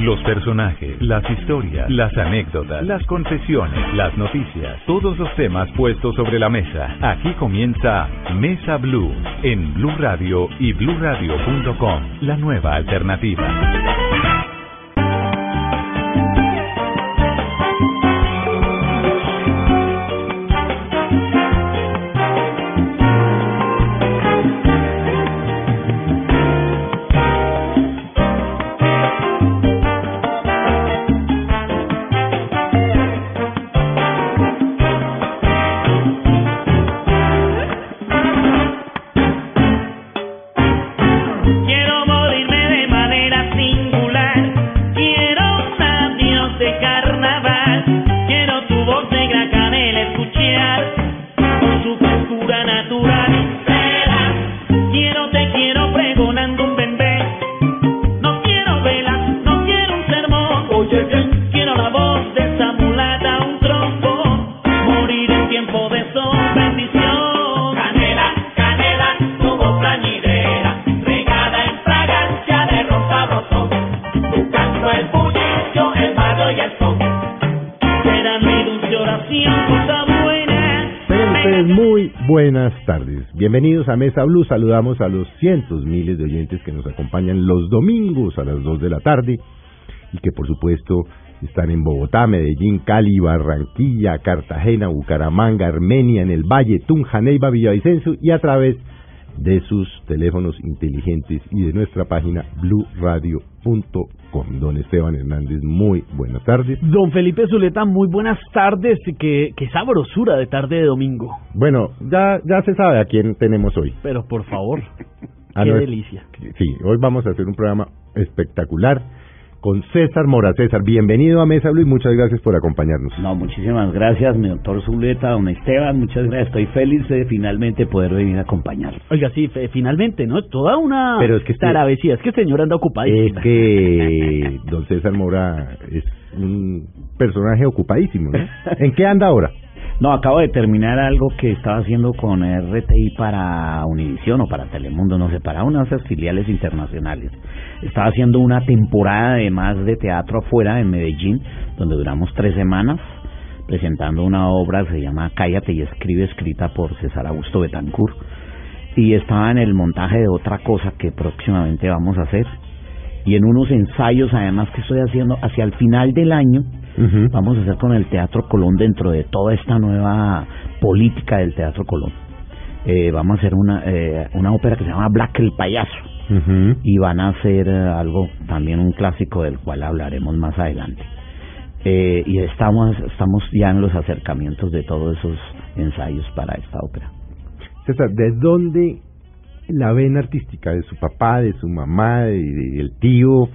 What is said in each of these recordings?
Los personajes, las historias, las anécdotas, las confesiones, las noticias, todos los temas puestos sobre la mesa. Aquí comienza Mesa Blue en Blue Radio y bluradio.com, la nueva alternativa. A Mesa Blue. Saludamos a los cientos miles de oyentes que nos acompañan los domingos a las 2 de la tarde y que por supuesto están en Bogotá, Medellín, Cali, Barranquilla, Cartagena, Bucaramanga, Armenia, en el Valle, Tunja, Neiva, Villavicencio y a través de sus teléfonos inteligentes y de nuestra página bluradio.com. Don Esteban Hernández, muy buenas tardes. Don Felipe Zuleta, muy buenas tardes. Qué, qué sabrosura de tarde de domingo. Bueno, ya, ya se sabe a quién tenemos hoy. Pero por favor, qué delicia. Sí, hoy vamos a hacer un programa espectacular con César Mora. César, bienvenido a Mesa Blue y muchas gracias por acompañarnos. No, muchísimas gracias, mi doctor Zuleta, don Esteban, muchas gracias. Estoy feliz de finalmente poder venir a acompañarlo. Oiga, sí, finalmente, ¿no? Toda una Pero es que taravesía. Es que el señor anda ocupadísimo. Es que don César Mora es un personaje ocupadísimo, ¿no? ¿En qué anda ahora? No, acabo de terminar algo que estaba haciendo con RTI para Univisión o para Telemundo, no sé, para unas filiales internacionales. Estaba haciendo una temporada además de teatro afuera en Medellín, donde duramos tres semanas presentando una obra que se llama Cállate y escribe, escrita por César Augusto Betancourt. Y estaba en el montaje de otra cosa que próximamente vamos a hacer. Y en unos ensayos además que estoy haciendo hacia el final del año, vamos a hacer con el Teatro Colón dentro de toda esta nueva política del Teatro Colón. Eh, vamos a hacer una, eh, una ópera que se llama Black el Payaso. Y van a hacer eh, algo, también un clásico del cual hablaremos más adelante. Eh, y estamos, estamos ya en los acercamientos de todos esos ensayos para esta ópera. César, ¿de dónde la vena artística? ¿De su papá, de su mamá, de, del tío?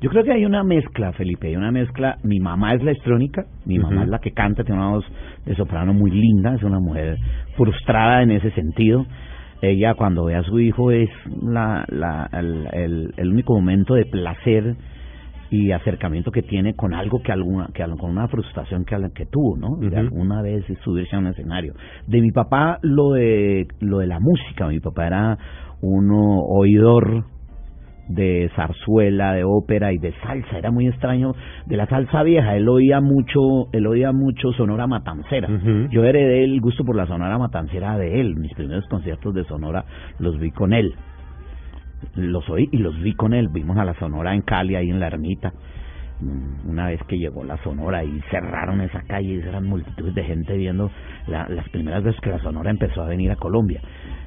Yo creo que hay una mezcla, Felipe, hay una mezcla. Mi mamá es la estrónica, mi mamá es la que canta, tiene una voz de soprano muy linda, es una mujer frustrada en ese sentido. Ella cuando ve a su hijo es la, la, el, el, único momento de placer y acercamiento que tiene con algo que alguna que con una frustración que, que tuvo, ¿no? De alguna vez subirse a un escenario. De mi papá lo de lo de la música, mi papá era un oidor de zarzuela, de ópera y de salsa, era muy extraño, de la salsa vieja, él oía mucho, él oía mucho Sonora Matancera. Yo heredé el gusto por la Sonora Matancera de él, mis primeros conciertos de Sonora los vi con él. Los oí y los vi con él, vimos a la Sonora en Cali ahí en la ermita. Mm, una vez que llegó la Sonora y cerraron esa calle, y eran multitudes de gente viendo las primeras veces que la Sonora empezó a venir a Colombia.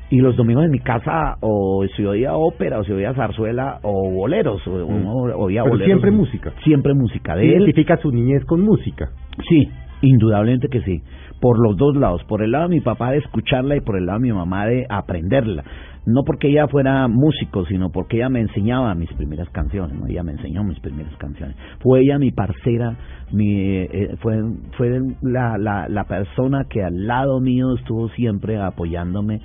Y los domingos en mi casa o se oía ópera o se oía zarzuela o boleros o, mm. oía Pero siempre música. siempre música de identifica su niñez con música. Sí indudablemente que sí. Por los dos lados por el lado de mi papá de escucharla y por el lado de mi mamá de aprenderla no porque ella fuera músico sino porque ella me enseñaba mis primeras canciones ¿no? ella me enseñó mis primeras canciones fue ella mi parcera mi eh, fue fue la, la la persona que al lado mío estuvo siempre apoyándome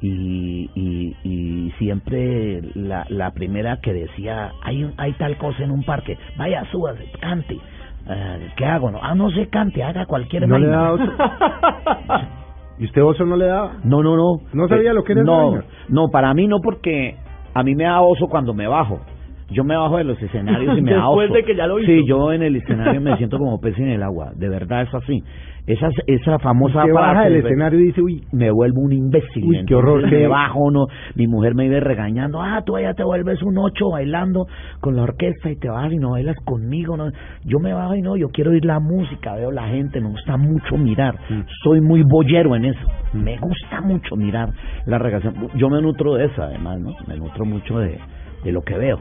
y, y, y siempre la, la primera que decía, hay, hay tal cosa en un parque, vaya, súbase, cante. Uh, ¿Qué hago? No, ah, no sé, cante, haga cualquier ¿No ¿Y usted oso no le daba? No, no, no. ¿No sabía lo que era No, no, para mí no, porque a mí me da oso cuando me bajo. Yo me bajo de los escenarios y me ahogo. Después de que ya lo hizo. Sí, yo en el escenario me siento como pez en el agua. De verdad es así. Esa, esa famosa Se baja del escenario y dice, uy, me vuelvo un imbécil. Uy, qué horror, Me qué- bajo, no. Mi mujer me iba regañando. Ah, tú ya te vuelves un ocho bailando con la orquesta y te vas y no bailas conmigo. No. Yo me bajo y no, yo quiero oír la música, veo la gente, me gusta mucho mirar. Mm. Soy muy boyero en eso. Me gusta mucho mirar la regación. Yo me nutro de eso, además, ¿no? Me nutro mucho de, de lo que veo.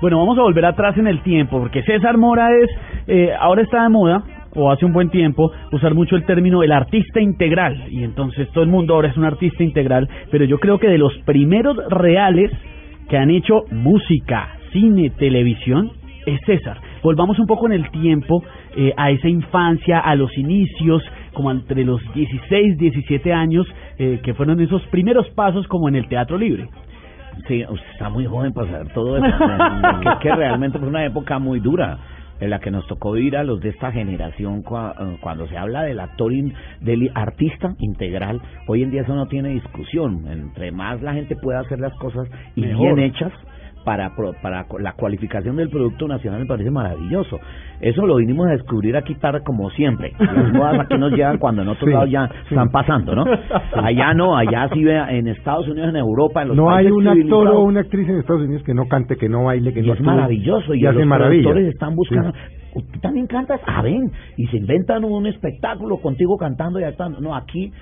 Bueno, vamos a volver atrás en el tiempo, porque César Mora es, eh, ahora está de moda, o hace un buen tiempo, usar mucho el término el artista integral. Y entonces todo el mundo ahora es un artista integral, pero yo creo que de los primeros reales que han hecho música, cine, televisión, es César. Volvamos un poco en el tiempo eh, a esa infancia, a los inicios, como entre los 16, 17 años, eh, que fueron esos primeros pasos como en el teatro libre. Sí, usted está muy joven para saber todo eso. que, que realmente fue una época muy dura en la que nos tocó ir a los de esta generación cua- eh, cuando se habla del actor in- del artista integral hoy en día eso no tiene discusión entre más la gente pueda hacer las cosas y Mejor. bien hechas para para la cualificación del producto nacional me parece maravilloso. Eso lo vinimos a descubrir aquí tarde como siempre. Las modas aquí nos llegan cuando en otros Sí, lados ya sí. están pasando no allá no allá sí ve en Estados Unidos en Europa en los no hay un actor o una actriz en Estados Unidos que no cante, que no baile, que y no es actúe, maravilloso y, los productores están buscando. Sí. tú también cantas ah ven y se inventan un espectáculo contigo cantando y actuando. No aquí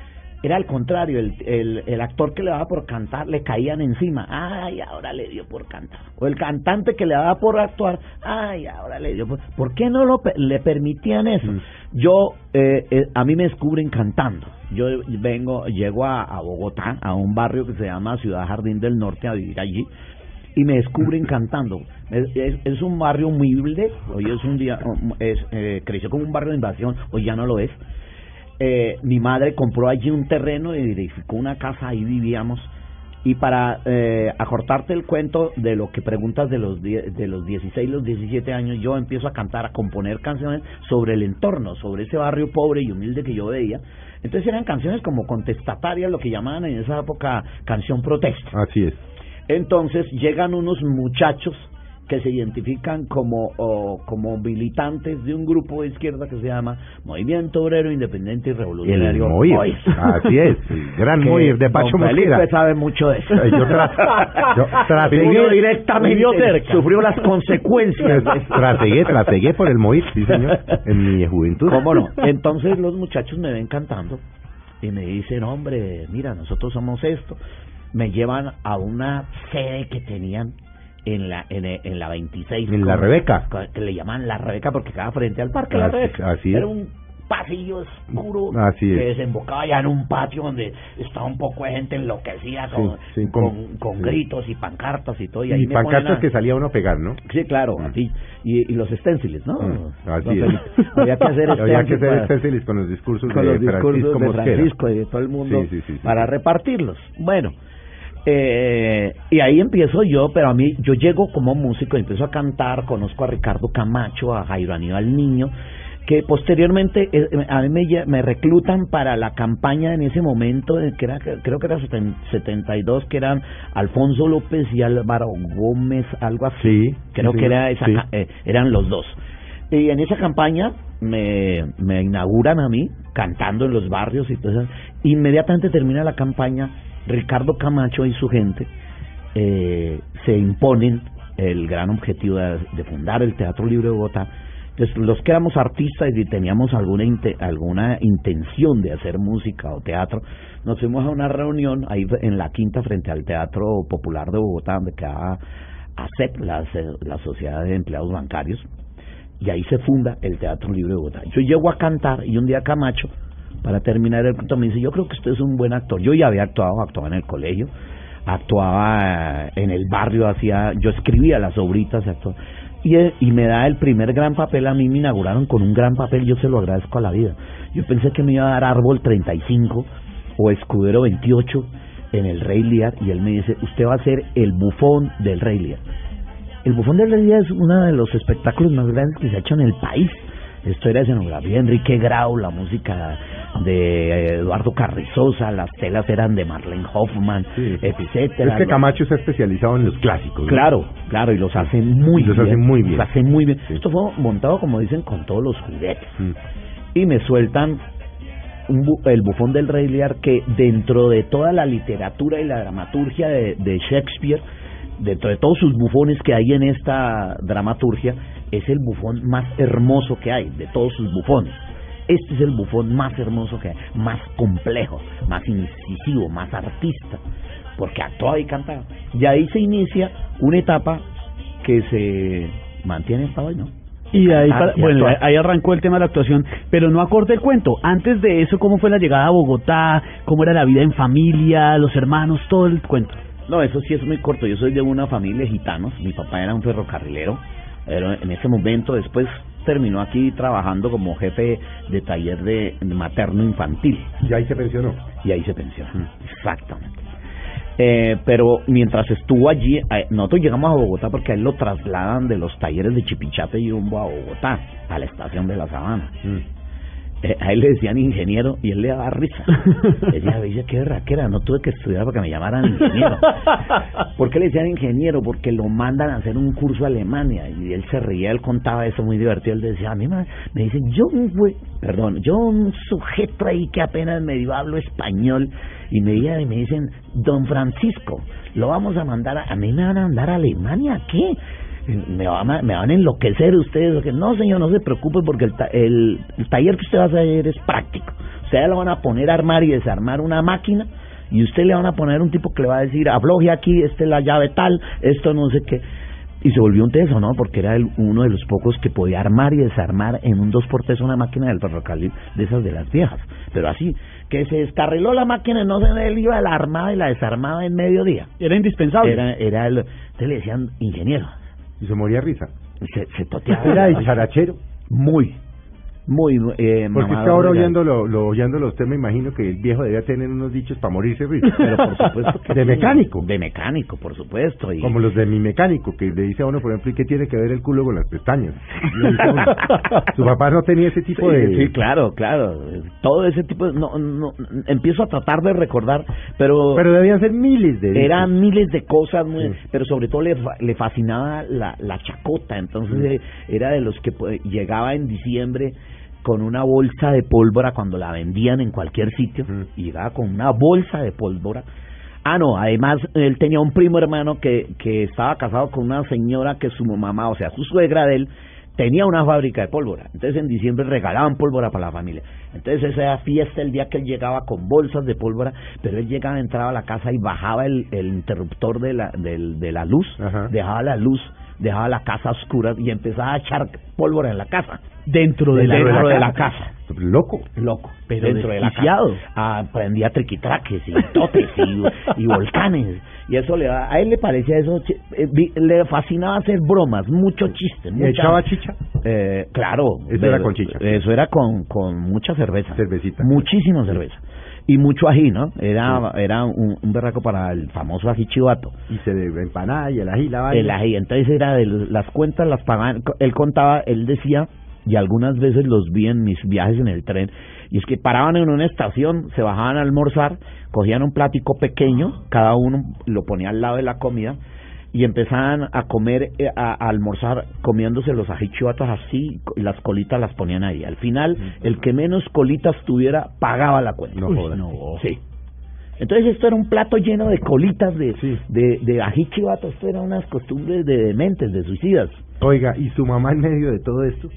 era al contrario el, el, el actor que le daba por cantar le caían encima ay ahora le dio por cantar o el cantante que le daba por actuar ay ahora le dio por ¿por qué no lo le permitían eso Mm. yo eh, eh, a mí me descubren cantando yo vengo llego a, a Bogotá a un barrio que se llama Ciudad Jardín del Norte a vivir allí y me descubren cantando. Es, es, es un barrio humilde, hoy es un día, es, eh, creció como un barrio de invasión, hoy ya no lo es. Eh, mi madre compró allí un terreno y edificó una casa, ahí vivíamos. Y para eh, acortarte el cuento de lo que preguntas de los, de los 16, los 17 años, yo empiezo a cantar, a componer canciones sobre el entorno, sobre ese barrio pobre y humilde que yo veía. Entonces eran canciones como contestatarias, lo que llamaban en esa época canción protesta. Así es. Entonces llegan unos muchachos que se identifican como o, como militantes de un grupo de izquierda que se llama Movimiento Obrero Independiente y El Revolucionario. Moir. Moir. Así es. el Gran Moir de Pacho Felipe sabe mucho de eso. Yo tra- yo trasegué- directamente cerca. sufrió las consecuencias. Trasegué, trasegué por el Moir, sí señor, en mi juventud. ¿Cómo no? Entonces los muchachos me ven cantando y me dicen, hombre, mira, nosotros somos esto. Me llevan a una sede que tenían en la en, en la 26. En la como- Rebeca. Que le llaman la Rebeca porque quedaba frente al parque La Así- Rebeca. así es. Era un pasillo oscuro Así que es. desembocaba ya en un patio donde estaba un poco de gente enloquecida con, Sí, sí, con, con- con sí. gritos y pancartas y todo. Y, ahí Y me pancartas a- que salía uno a pegar, ¿no? Sí, claro, Mm. así. Y, y los esténciles, ¿no? Mm, así es. Había que hacer que esténciles para- con los discursos con de los discursos Francisco de Mosquera. Francisco y de todo el mundo para repartirlos. Bueno, eh, y ahí empiezo yo, pero a mí, yo llego como músico, empiezo a cantar, conozco a Ricardo Camacho, a Jairo Aníbal Niño, que posteriormente eh, a mí me, reclutan para la campaña en ese momento, eh, que era, creo que era seten- 72, que eran Alfonso López y Álvaro Gómez, algo así. Sí, Creo sí, que era esa, sí. eh, eran los dos. Y en esa campaña me, me inauguran a mí cantando en los barrios y todo eso. Inmediatamente termina la campaña, Ricardo Camacho y su gente eh, se imponen el gran objetivo de, fundar el Teatro Libre de Bogotá. Los que éramos artistas y teníamos alguna alguna intención de hacer música o teatro, nos fuimos a una reunión ahí en la quinta frente al Teatro Popular de Bogotá, donde quedaba ACEP, la, la Sociedad de Empleados Bancarios, y ahí se funda el Teatro Libre de Bogotá. Yo llego a cantar y un día Camacho, para terminar el cuento, me dice, yo creo que usted es un buen actor. Yo ya había actuado, actuaba en el colegio, actuaba eh, en el barrio, hacía, yo escribía las obritas, actuaba, y, eh, y me da el primer gran papel, a mí me inauguraron con un gran papel, yo se lo agradezco a la vida. Yo pensé que me iba a dar Árbol 35 o Escudero 28 en el Rey Lear, y él me dice, usted va a ser el bufón del Rey Lear. El Bufón de Lear es uno de los espectáculos más grandes que se ha hecho en el país. Esto era escenografía Enrique Grau, la música de Eduardo Carrizosa, las telas eran de Marlene Hoffman, Sí. etcétera. Es que Camacho está especializado en los clásicos. ¿no? Claro, claro, y los hacen muy Los bien. hacen muy bien. Los hacen muy bien. Sí. Esto fue montado, como dicen, con todos los juguetes. Mm. Y me sueltan un bu- el bufón del Rey Lear que dentro de toda la literatura y la dramaturgia de, de Shakespeare, dentro de todos sus bufones que hay en esta dramaturgia, es el bufón más hermoso que hay, de todos sus bufones. Este es el bufón más hermoso que hay, más complejo, más incisivo, más artista, porque actuaba y cantaba. Y ahí se inicia una etapa que se mantiene hasta hoy, ¿no? Y ahí, para- bueno, ahí arrancó el tema de la actuación, pero no acorde el cuento. Antes de eso, ¿cómo fue la llegada a Bogotá? ¿Cómo era la vida en familia, los hermanos, todo el cuento? No, eso sí es muy corto. Yo soy de una familia de gitanos. Mi papá era un ferrocarrilero. Pero en ese momento, después terminó aquí trabajando como jefe de taller de materno infantil. Y ahí se pensionó. Y ahí se pensionó. Exactamente. Eh, pero mientras estuvo allí, eh, nosotros llegamos a Bogotá porque a él lo trasladan de los talleres de Chipichate y rumbo a Bogotá, a la estación de la Sabana. Mm. Eh, a él le decían ingeniero y él le daba risa. Decía, veía qué raquera, no tuve que estudiar para que me llamaran ingeniero. ¿Por qué le decían ingeniero? Porque lo mandan a hacer un curso a Alemania y él se reía, él contaba eso muy divertido. Él decía, a mí me, me dicen, yo un güey, perdón, yo un sujeto ahí que apenas medio hablo español y me, y me dicen, don Francisco, lo vamos a mandar, a, a mí me van a mandar a Alemania, ¿qué? Me van a, me van a enloquecer ustedes. o que No, señor, no se preocupe porque el, ta- el, el taller que usted va a hacer es práctico. Ustedes lo van a poner a armar y desarmar una máquina y usted le van a poner un tipo que le va a decir, afloje aquí, esta es la llave tal, esto no sé qué. Y se volvió un teso, ¿no? Porque era el- uno de los pocos que podía armar y desarmar en un dos por tres una máquina del ferrocarril de esas de las viejas. Pero así, que se descarriló la máquina, no se él iba la armada y la desarmaba en mediodía. Era indispensable. Era, era el, entonces le decían ingeniero. Y se moría risa. Se, se toteaba. Era dicharachero. Muy, muy, eh, Porque es que ahora oyéndolo, lo, oyéndolo usted me imagino que el viejo debía tener unos dichos para morirse de risa. Pero por supuesto que De sí. mecánico. De mecánico, por supuesto. Y, Como los de mi mecánico, que le dice a uno, por ejemplo, ¿y qué tiene que ver el culo con las pestañas? Su papá no tenía ese tipo Sí, de... sí, claro, claro. Todo ese tipo de... No, no, empiezo a tratar de recordar, pero... Pero debían ser miles de dichos. eran miles de cosas, muy- Sí. pero sobre todo le, fa- le fascinaba la, la chacota. Entonces eh, era de los que pues, llegaba en diciembre con una bolsa de pólvora cuando la vendían en cualquier sitio. Mm. Y llegaba con una bolsa de pólvora. Ah, no, además él tenía un primo hermano que, que estaba casado con una señora que su mamá, o sea, su suegra de él, tenía una fábrica de pólvora. Entonces en diciembre regalaban pólvora para la familia. Entonces esa era fiesta el día que él llegaba con bolsas de pólvora, pero él llegaba, entraba a la casa y bajaba el, el interruptor de la, del- de la luz, Ajá. dejaba la luz, dejaba la casa oscura y empezaba a echar pólvora en la casa. Dentro de la, Dentro de la casa. Loco. Loco, Pero dentro de la casa. Ah, prendía triquitraques y totes y, y volcanes. Y eso le a él le parecía eso, eh, le fascinaba hacer bromas, mucho chiste. ¿Y mucha- echaba chicha? Eh, claro. Eso pero- era con chicha. Eso era con, con mucha cerveza. Cervecita. Muchísima cerveza. Y mucho ají, ¿no? Era, era un, un berraco para el famoso ají chivato. Y se de empanada y el ají, la vaina. El ají. Entonces era de las cuentas, las pagaban. Él contaba, él decía, y algunas veces los vi en mis viajes en el tren, y es que paraban en una estación, se bajaban a almorzar, cogían un plático pequeño, cada uno lo ponía al lado de la comida, y empezaban a comer, eh, a, a almorzar comiéndose los ajichuatos así, y las colitas las ponían ahí. Al final, el que menos colitas tuviera, pagaba la cuenta. No Uy. Sí. Entonces esto era un plato lleno de colitas de, Sí. de, de ají chivato, esto eran unas costumbres de dementes, de suicidas. Oiga, ¿y su mamá en medio de todo esto?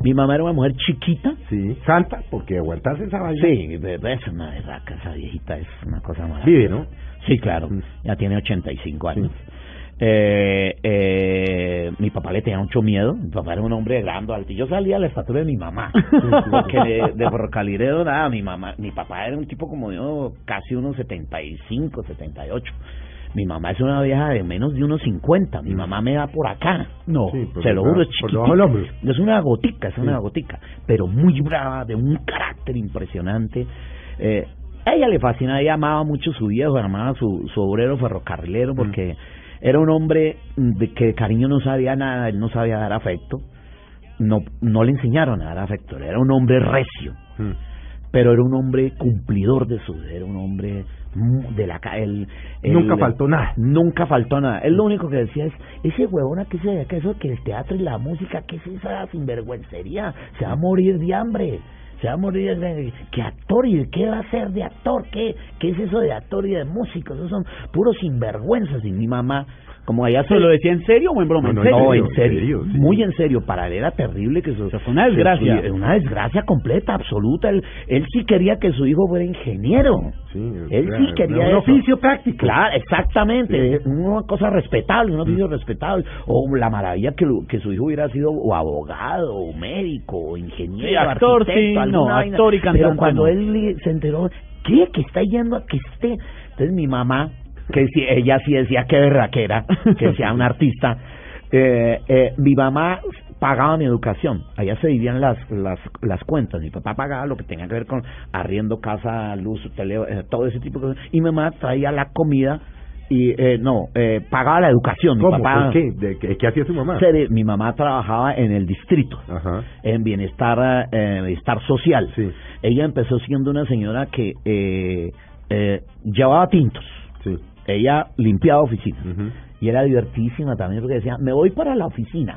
Mi mamá era una mujer chiquita. Sí. Santa, porque aguantarse esa vaina. Sí, es una berraca, esa viejita es una cosa maravillosa. Vive, ¿no? Sí, claro, Mm. ya tiene 85 años. Eh, eh, mi papá le tenía mucho miedo, mi papá era un hombre grande, alto, y yo salía a la estatura de mi mamá, porque de, de ferrocarrilero nada, mi mamá, mi papá era un tipo como yo, casi unos 75, 78. Mi mamá es una vieja de menos de unos 50, mi mamá me da por acá. No, Sí, por Se lo juro, es chiquitita. Es una gotica, es una Sí. gotica, pero muy brava, de un carácter impresionante. Eh, a ella le fascina, ella amaba mucho su viejo, amaba su, su obrero ferrocarrilero, porque era un hombre de que de cariño no sabía nada, él no sabía dar afecto, no, no le enseñaron a dar afecto, era un hombre recio. Mm. pero era un hombre cumplidor de su era un hombre de la el, el- Nunca faltó nada. nunca faltó nada. Él lo único que decía es ese huevona que se que eso que el teatro y la música que es esa sinvergüencería se va a morir de hambre se va a morir de que actor y qué va a ser de actor qué qué es eso de actor y de músico esos son puros sinvergüenzas. Y mi mamá como allá se ¿Se lo decía en serio o en broma? No, ¿En no, serio? en serio, sí. muy en serio. Para él era terrible que su, sea, fue una desgracia. una desgracia completa, absoluta. Él, él sí quería que su hijo fuera ingeniero. Sí, él sí quería un eso. oficio práctico. Claro, exactamente. Una cosa respetable, un oficio respetable. O la maravilla que, que su hijo hubiera sido o abogado, o médico, o ingeniero, Sí, actor, arquitecto, sí, no, actor y cantante Pero cuando él se enteró, ¿qué? Que está yendo a que esté. Entonces mi mamá, que sí, ella sí decía que berraquera, que decía un artista, eh, eh, mi mamá pagaba mi educación, allá se dividían las, las, las cuentas, mi papá pagaba lo que tenía que ver con arriendo, casa, luz, tele, eh, todo ese tipo de cosas, y mi mamá traía la comida y eh, no, eh, pagaba la educación, mi ¿Cómo? papá... ¿Por qué? ¿De qué, qué hacía su mamá? se- mi mamá trabajaba en el distrito Ajá. en bienestar eh, bienestar social. Sí. Ella empezó siendo una señora que eh, eh, llevaba tintos. Sí. Ella limpiaba oficinas. Y era divertísima también porque decía, me voy para la oficina.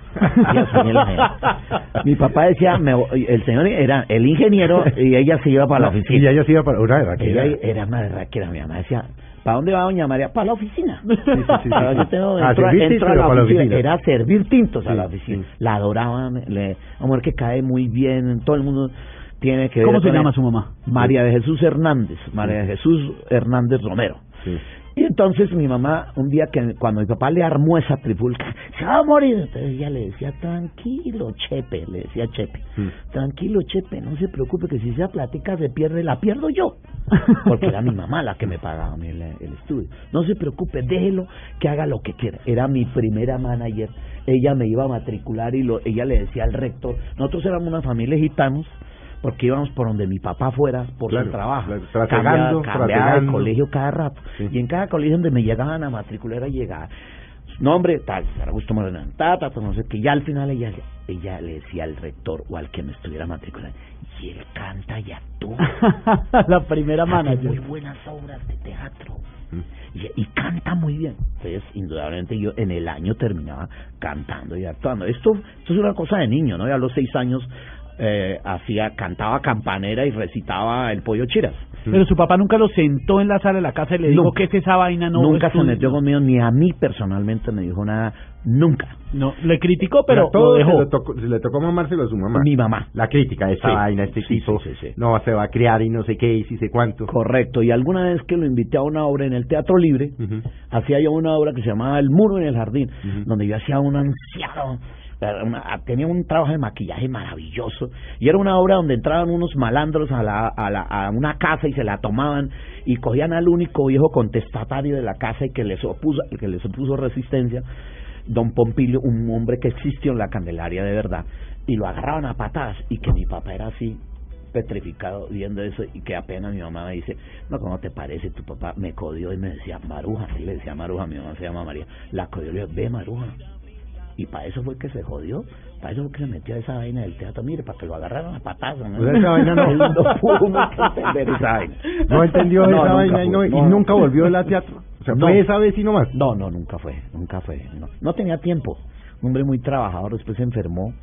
Y. Mi papá decía, me voy- el señor era el ingeniero y ella se iba para la Y oficina. ella se iba para una Ella raquera. era una berraquera. Mi mamá decía, ¿para dónde va doña María? Para la oficina. sí, sí, sí. Ahora yo tengo, A entro, servir entro tintos, a pero la para la oficina. oficina. Era servir tintos a la oficina. La adoraban. Le, amor que cae muy bien. Todo el mundo tiene que ver ¿Cómo se con llama su mamá? María de Jesús Hernández. María de Jesús Hernández Romero. Y entonces mi mamá, un día que cuando mi papá le armó esa trifulca, se va a morir. Entonces ella le decía, tranquilo, Chepe, le decía Chepe, Mm. tranquilo, Chepe, no se preocupe que si esa platica se pierde, la pierdo yo. Porque era mi mamá la que me pagaba el, el estudio. No se preocupe, déjelo que haga lo que quiera. Era mi primera manager. Ella me iba a matricular y lo, ella le decía al rector, nosotros éramos una familia de gitanos, porque íbamos por donde mi papá fuera por Claro, su trabajo. claro, Cambiaba- cambiaba de colegio cada rato. Sí. Y en cada colegio donde me llegaban a matricular, llegaba nombre, tal, Augusto Moreno, ta, ta, ta, no sé qué. Ya al final ella, ella le decía al rector o al que me estuviera matriculando, y él canta y actúa. la primera manager. muy buenas obras de teatro. Mm. Y, y canta muy bien. Entonces, indudablemente yo en el año terminaba cantando y actuando. Esto, esto es una cosa de niño, ¿no? Ya a los seis años eh, hacía, cantaba campanera y recitaba el pollo chiras. Pero su papá nunca lo sentó en la sala de la casa y le dijo Nunca. que es esa vaina no nunca se estudia". metió conmigo, ni a mí personalmente me dijo nada, nunca. No, le criticó, pero todo lo dejó. Se, le tocó, se le tocó mamárselo a su mamá. Mi mamá. La crítica de esta Sí, vaina, este sí, tipo sí, sí, sí. no se va a criar y no sé qué y si sé cuánto. Correcto, y alguna vez que lo invité a una obra en el Teatro Libre, hacía yo una obra que se llamaba El Muro en el Jardín, donde yo hacía un anciano, tenía un trabajo de maquillaje maravilloso, y era una obra donde entraban unos malandros a, la, a, la, a una casa y se la tomaban y cogían al único viejo contestatario de la casa y que les opuso, que les opuso resistencia, don Pompilio, un hombre que existió en la Candelaria de verdad, y lo agarraban a patadas y que mi papá era así petrificado viendo eso y que apenas mi mamá me dice, no, ¿cómo te parece? Tu papá me codió y me decía Maruja, así le decía Maruja, mi mamá se llama María, la codió, le digo, ve Maruja. Y para eso fue que se jodió, para eso fue que se metió a esa vaina del teatro, mire, para que lo agarraran a patadas. ¿no? O sea, esa vaina no. Él no pudo nunca entender esa vaina. No entendió No, esa vaina y, fue, nunca volvió a la teatro. O sea, fue esa vez y no más. No, no, nunca fue, nunca fue. No, no tenía tiempo. Un hombre muy trabajador, después se enfermó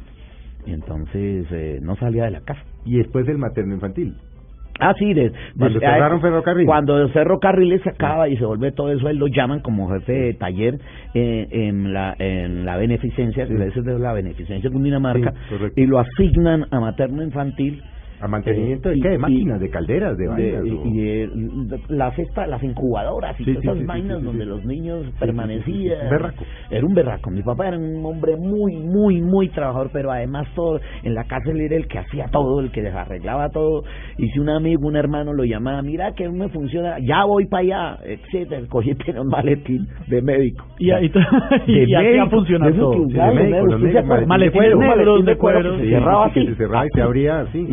y entonces eh, no salía de la casa. Y después del materno infantil. Ah, sí, de, Cuando cerraron ah, Ferrocarril. Cuando Ferrocarriles se acaba y se vuelve todo eso, él lo llaman como jefe de taller eh, en la en la beneficencia, Sí. esa es de la beneficencia Cundinamarca, Sí, y lo asignan a materno infantil. ¿A mantenimiento de Y- qué? De y- máquinas, de calderas, de vainas. y, o- y de- las esta- las incubadoras y Sí, todas sí, esas sí, vainas donde los niños permanecían. Berraco. Era un berraco. Mi papá era un hombre muy, muy, muy trabajador, pero además todo, en la él era el que hacía todo, el que les arreglaba todo. Y si un amigo, un hermano lo llamaba, mira que no me funciona, ya voy para allá, etcétera, cogí tenía un maletín de médico. Y, ahí y así ha médico, funcionado de esos todo. usaban de negros maletín de cuero cuero, se cerraba así. se cerraba y se abría así,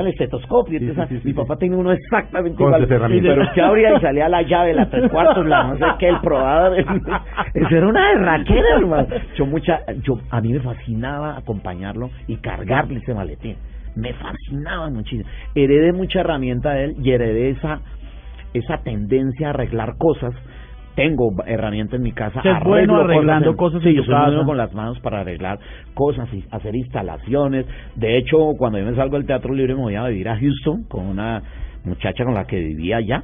El estetoscopio. Sí, entonces, sí, sí, mi papá tenía uno exactamente Con igual. Pero usted abría y salía la llave, la tres cuartos, la no sé qué, el probador. Eso era una derraquera, hermano. Yo mucha, yo, a mí me fascinaba acompañarlo y cargarle ese maletín. Me fascinaba muchísimo. Heredé mucha herramienta de él y heredé esa, esa tendencia a arreglar cosas. Tengo herramientas en mi casa. Es bueno arreglando cosas Sí, yo soy bueno con las manos para arreglar cosas y hacer instalaciones. De hecho, cuando yo me salgo del Teatro Libre me voy a vivir a Houston con una muchacha con la que vivía allá.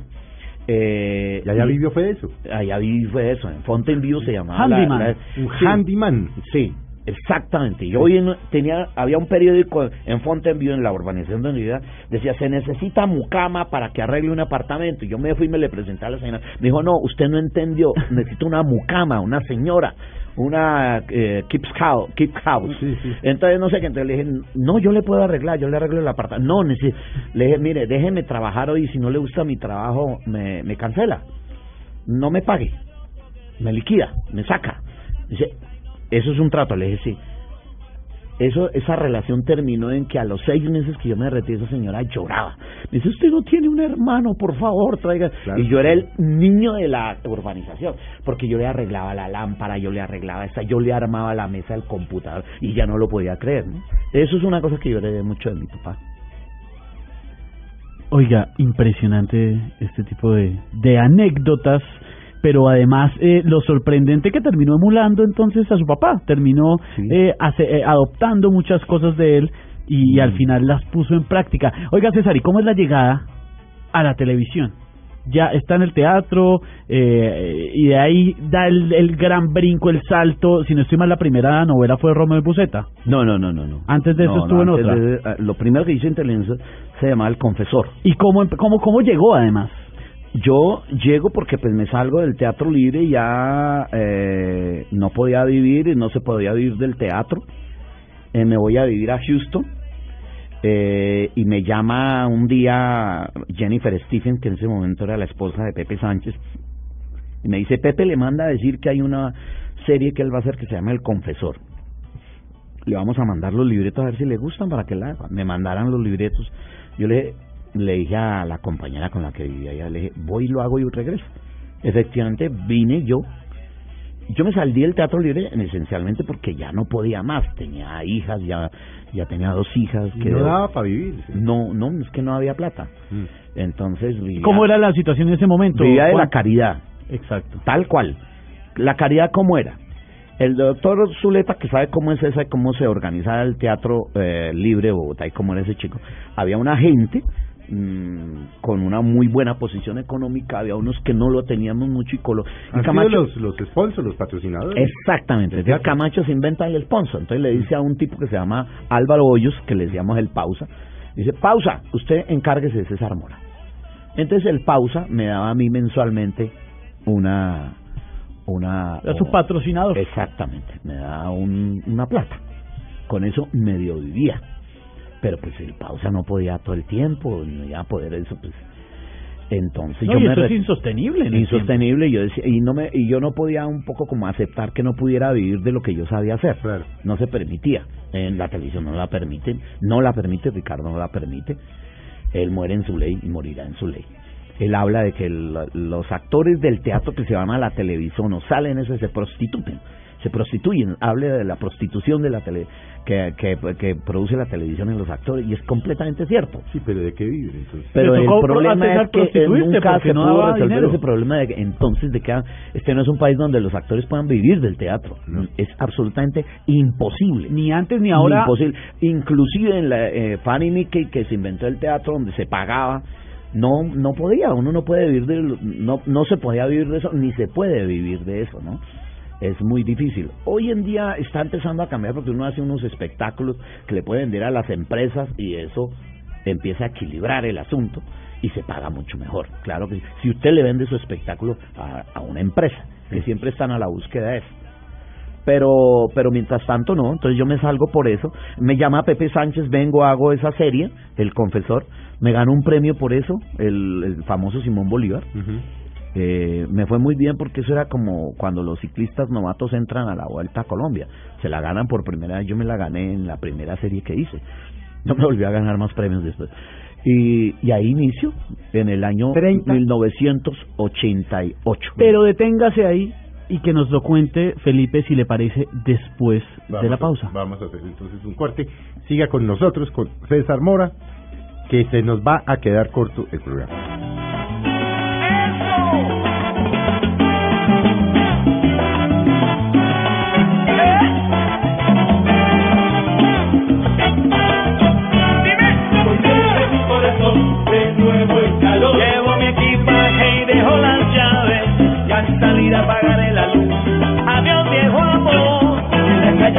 Eh, Y allá vivió fue eso. Allá viví fue eso, en Fontainebleau se llamaba. la- Handyman. la- Un sí, handyman. Sí, exactamente. Yo hoy en- tenía, había un periódico en Fontainebleau, en la urbanización de unidad, decía, se necesita mucama para que arregle un apartamento. Y yo me fui y me le presenté a la señora. Me dijo, no, usted no entendió, necesito una mucama, una señora, una eh, keep house. Keep house. Sí, sí. Entonces, no sé qué, entonces le dije, no, yo le puedo arreglar, yo le arreglo el apartamento. No, necesito, le dije, mire, déjeme trabajar hoy, si no le gusta mi trabajo, me, me cancela. No me pague, me liquida, me saca. Dice, eso es un trato, le dije, sí. Eso, esa relación terminó en que a los seis meses que yo me retiré, esa señora lloraba. Me dice, usted no tiene un hermano, por favor, traiga. Claro. Y yo era el niño de la urbanización, porque yo le arreglaba la lámpara, yo le arreglaba esta, yo le armaba la mesa del computador, y ya no lo podía creer, ¿no? Eso es una cosa que yo heredé mucho de mi papá. Oiga, impresionante este tipo de, de anécdotas, pero además eh, lo sorprendente que terminó emulando entonces a su papá, terminó Sí. eh, hace- eh, adoptando muchas cosas de él y al final las puso en práctica. Oiga, César, ¿y cómo es la llegada a la televisión? Ya está en el teatro eh, y de ahí da el, el gran brinco, el salto. Si no estoy mal, la primera novela fue Romeo y Buceta. No, no, no, no, no. Antes de eso No, estuvo no, en otra. de- eh, lo primero que hice en televisión se llamaba El Confesor. ¿Y cómo, cómo, cómo llegó además? Yo llego porque pues me salgo del teatro libre ya eh, no podía vivir y no se podía vivir del teatro. Eh, me voy a vivir a Houston eh, y me llama un día Jennifer Stephen, que en ese momento era la esposa de Pepe Sánchez, y me dice, Pepe le manda a decir que hay una serie que él va a hacer que se llama El Confesor. Le vamos a mandar los libretos a ver si le gustan para que la. Me mandaran los libretos. Yo le, le dije a la compañera con la que vivía allá, le dije, voy y lo hago y regreso. Efectivamente, vine yo. Yo me salí del teatro libre esencialmente porque ya no podía más. Tenía hijas, ya, ya tenía dos hijas. Que no daba para vivir. sí. no, no, es que no había plata. Mm. Entonces vivía, ¿Cómo era la situación en ese momento? vivía de la caridad. Exacto. Tal cual. La caridad, ¿cómo era? El doctor Zuleta, que sabe cómo es esa y cómo se organiza el teatro eh, libre de Bogotá y cómo era ese chico, había una gente mm, con una muy buena posición económica, había unos que no lo teníamos mucho y colo y Camacho- los, los sponsors, los patrocinadores. Exactamente. Entonces. Camacho se inventa el sponsor. Entonces le dice a un tipo que se llama Álvaro Hoyos, que le decíamos el pausa, dice, pausa, usted encárguese de César Mora. Entonces el pausa me daba a mí mensualmente una... una Era su patrocinador. Exactamente, me daba un, una plata. Con eso medio vivía. Pero pues el pausa no podía todo el tiempo, no iba a poder eso, pues... Entonces No, yo y me eso es insostenible. en insostenible y yo decía y no me y yo no podía un poco como aceptar que no pudiera vivir de lo que yo sabía hacer. Claro. no se permitía. En la televisión no la permiten no la permite Ricardo no la permite. Él muere en su ley y morirá en su ley. Él habla de que el- los actores del teatro que se van a la televisión o salen eso se prostituyen se prostituyen habla de la prostitución de la tele que, que, que produce la televisión en los actores y es completamente cierto Sí, pero ¿de qué viven entonces? pero el problema es que nunca se no pudo resolver dinero. ese problema de que entonces de que este no es un país donde los actores puedan vivir del teatro. No. Es absolutamente imposible. Ni antes ni ahora. Imposible. Inclusive en la eh, Fanny Mickey que se inventó el teatro donde se pagaba no no podía, uno no puede vivir de no no se podía vivir de eso ni se puede vivir de eso, ¿no? Es muy difícil. Hoy en día está empezando a cambiar porque uno hace unos espectáculos que le puede vender a las empresas y eso empieza a equilibrar el asunto y se paga mucho mejor. Claro que si usted le vende su espectáculo a, a una empresa, que siempre están a la búsqueda de eso. Pero, pero mientras tanto no, entonces yo me salgo por eso. Me llama Pepe Sánchez, vengo, hago esa serie, El Confesor, me gano un premio por eso, el, el famoso Simón Bolívar. Eh, me fue muy bien porque eso era como cuando los ciclistas novatos entran a la Vuelta a Colombia. Se la ganan por primera vez. Yo me la gané en la primera serie que hice. No me volví a ganar más premios después. Y, y ahí inicio, en el año 1988. Pero deténgase ahí y que nos lo cuente Felipe si le parece después de la pausa. vamos a hacer entonces un corte. Siga con nosotros, con César Mora, que se nos va a quedar corto el programa.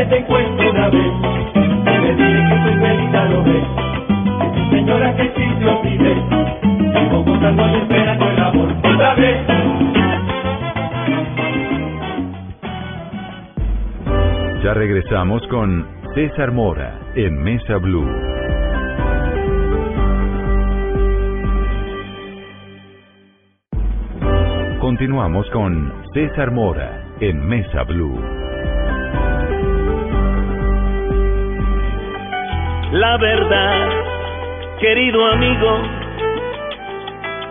Te encuentro una vez y me dije que soy feliz a lo ves. Que señora que sí te olvidé, sigo buscando y esperando el amor otra vez. Ya regresamos con César Mora en Mesa Blue. Continuamos con César Mora en Mesa Blue. La verdad, querido amigo,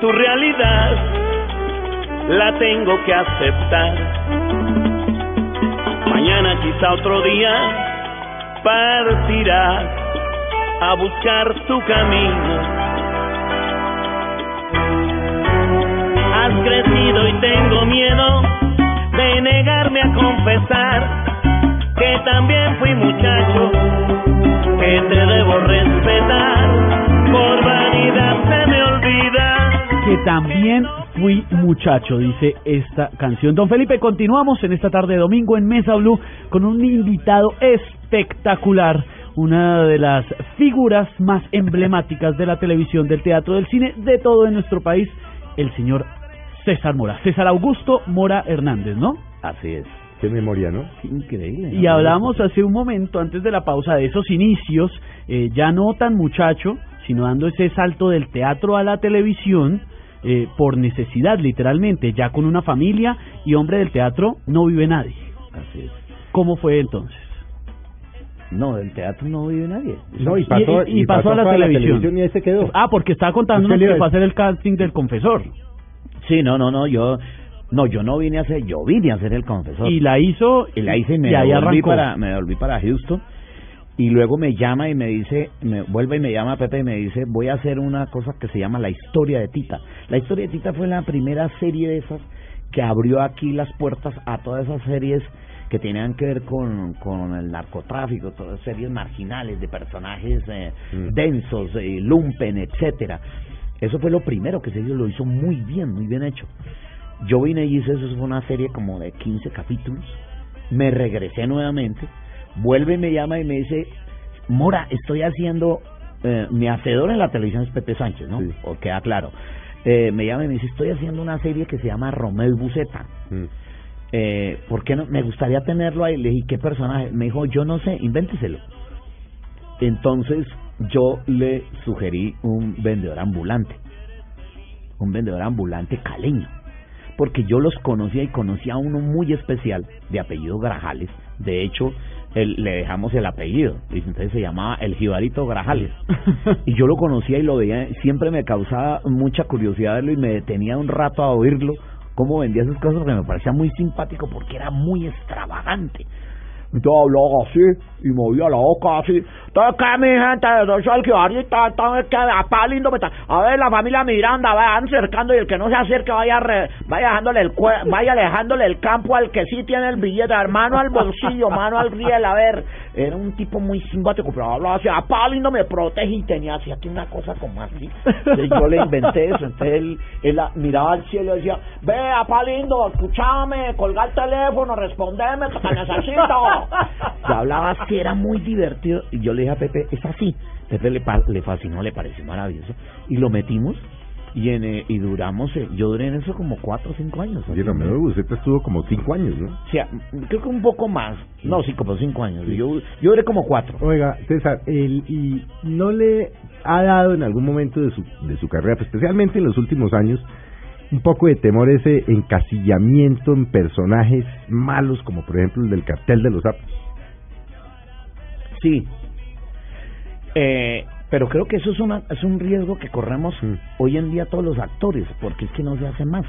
tu realidad la tengo que aceptar. Mañana quizá otro día partirás a buscar tu camino. Has crecido y tengo miedo de negarme a confesar que también fui muchacho que te debo respetar, por vanidad se me olvida. Que también fui muchacho, dice esta canción. Don Felipe, continuamos en esta tarde de domingo en Mesa Blue con un invitado espectacular una de las figuras más emblemáticas de la televisión, del teatro, del cine, de todo en nuestro país, el señor César Mora. César Augusto Mora Hernández, ¿no? Así es. Qué memoria, ¿no? increíble. Y hablamos hace un momento, antes de la pausa, de esos inicios, eh, ya no tan muchacho, sino dando ese salto del teatro a la televisión, eh, por necesidad, literalmente, ya con una familia y hombre del teatro no vive nadie. Así es. ¿Cómo fue entonces? No, del teatro no vive nadie. No, y pasó, y, pasó, a la, televisión. y ahí se quedó. Ah, porque estaba contándonos que fue a hacer el casting del confesor. Sí, no, no, no, yo no, yo no vine a hacer, yo vine a hacer el confesor. Y la hizo. Y la hice y me volví para, me volví para Houston. Y luego me llama y me dice, me vuelve y me llama Pepe y me dice, voy a hacer una cosa que se llama La Historia de Tita. La Historia de Tita fue la primera serie de esas que abrió aquí las puertas a todas esas series que tenían que ver con, con el narcotráfico, todas series marginales de personajes eh, mm. densos, eh, lumpen, etcétera. Eso fue lo primero que se hizo, lo hizo muy bien, muy bien hecho. Yo vine y hice eso, fue una serie como de 15 capítulos. Me regresé nuevamente. Vuelve y me llama y me dice, Mora, estoy haciendo... Eh, mi hacedor en la televisión es Pepe Sánchez, ¿no? O queda claro. Eh, me llama y me dice, estoy haciendo una serie que se llama Romeo y Buceta. Mm. Eh, ¿Por qué no? Me gustaría tenerlo ahí. Le dije, ¿qué personaje? Me dijo, yo no sé, invénteselo. Entonces yo le sugerí un vendedor ambulante. Un vendedor ambulante caleño porque yo los conocía y conocía a uno muy especial de apellido Grajales. De hecho, le dejamos el apellido, y entonces se llamaba el Jibarito Grajales. y yo lo conocía y lo veía, siempre me causaba mucha curiosidad verlo y me detenía un rato a oírlo, cómo vendía sus cosas, que me parecía muy simpático porque era muy extravagante. Entonces hablaba así y movía la boca así. Entonces, ¿qué mi gente? Yo soy el ahorita, entonces, que apá lindo me está. A ver, la familia Miranda, vayan acercando y el que no se acerque vaya vaya dejándole el vaya dejándole el campo al que sí tiene el billete, mano al bolsillo, mano al riel, a ver. Era un tipo muy simpático, pero hablaba así, apá lindo me protege y tenía así aquí una cosa como así. yo le inventé eso, entonces él, él miraba al cielo y decía, ve, apá lindo, escúchame, colga el teléfono, respondeme, te necesito. Y hablaba que era muy divertido. Y yo le dije a Pepe, es así. Pepe le, le fascinó, le pareció maravilloso. Y lo metimos y en, eh, y duramos, eh, yo duré en eso como cuatro o cinco años. Y Romeo Buceta estuvo como cinco años, ¿no? Sí, creo que un poco más. No, sí, como cinco años. Yo, yo duré como cuatro. Oiga, César, el, ¿y no le ha dado en algún momento de su, de su carrera, pues, especialmente en los últimos años, un poco de temor ese encasillamiento en personajes malos, como por ejemplo el del cartel de los sapos. Sí. Eh, pero creo que eso es, una, es un riesgo que corremos Mm. hoy en día todos los actores, porque es que no se hace más.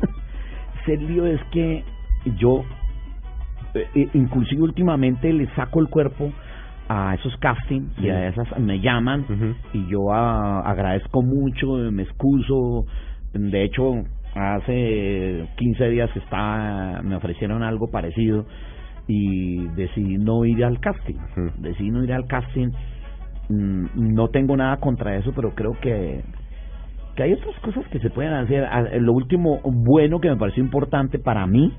el lío es que yo, eh, eh, inclusive últimamente, le saco el cuerpo a esos castings y a esas me llaman y yo ah, agradezco mucho, me excuso. De hecho, hace 15 días está, me ofrecieron algo parecido y decidí no ir al casting. Ujú. Decidí no ir al casting. Mm, No tengo nada contra eso, pero creo que que hay otras cosas que se pueden hacer. Ah, Lo último bueno que me pareció importante para mí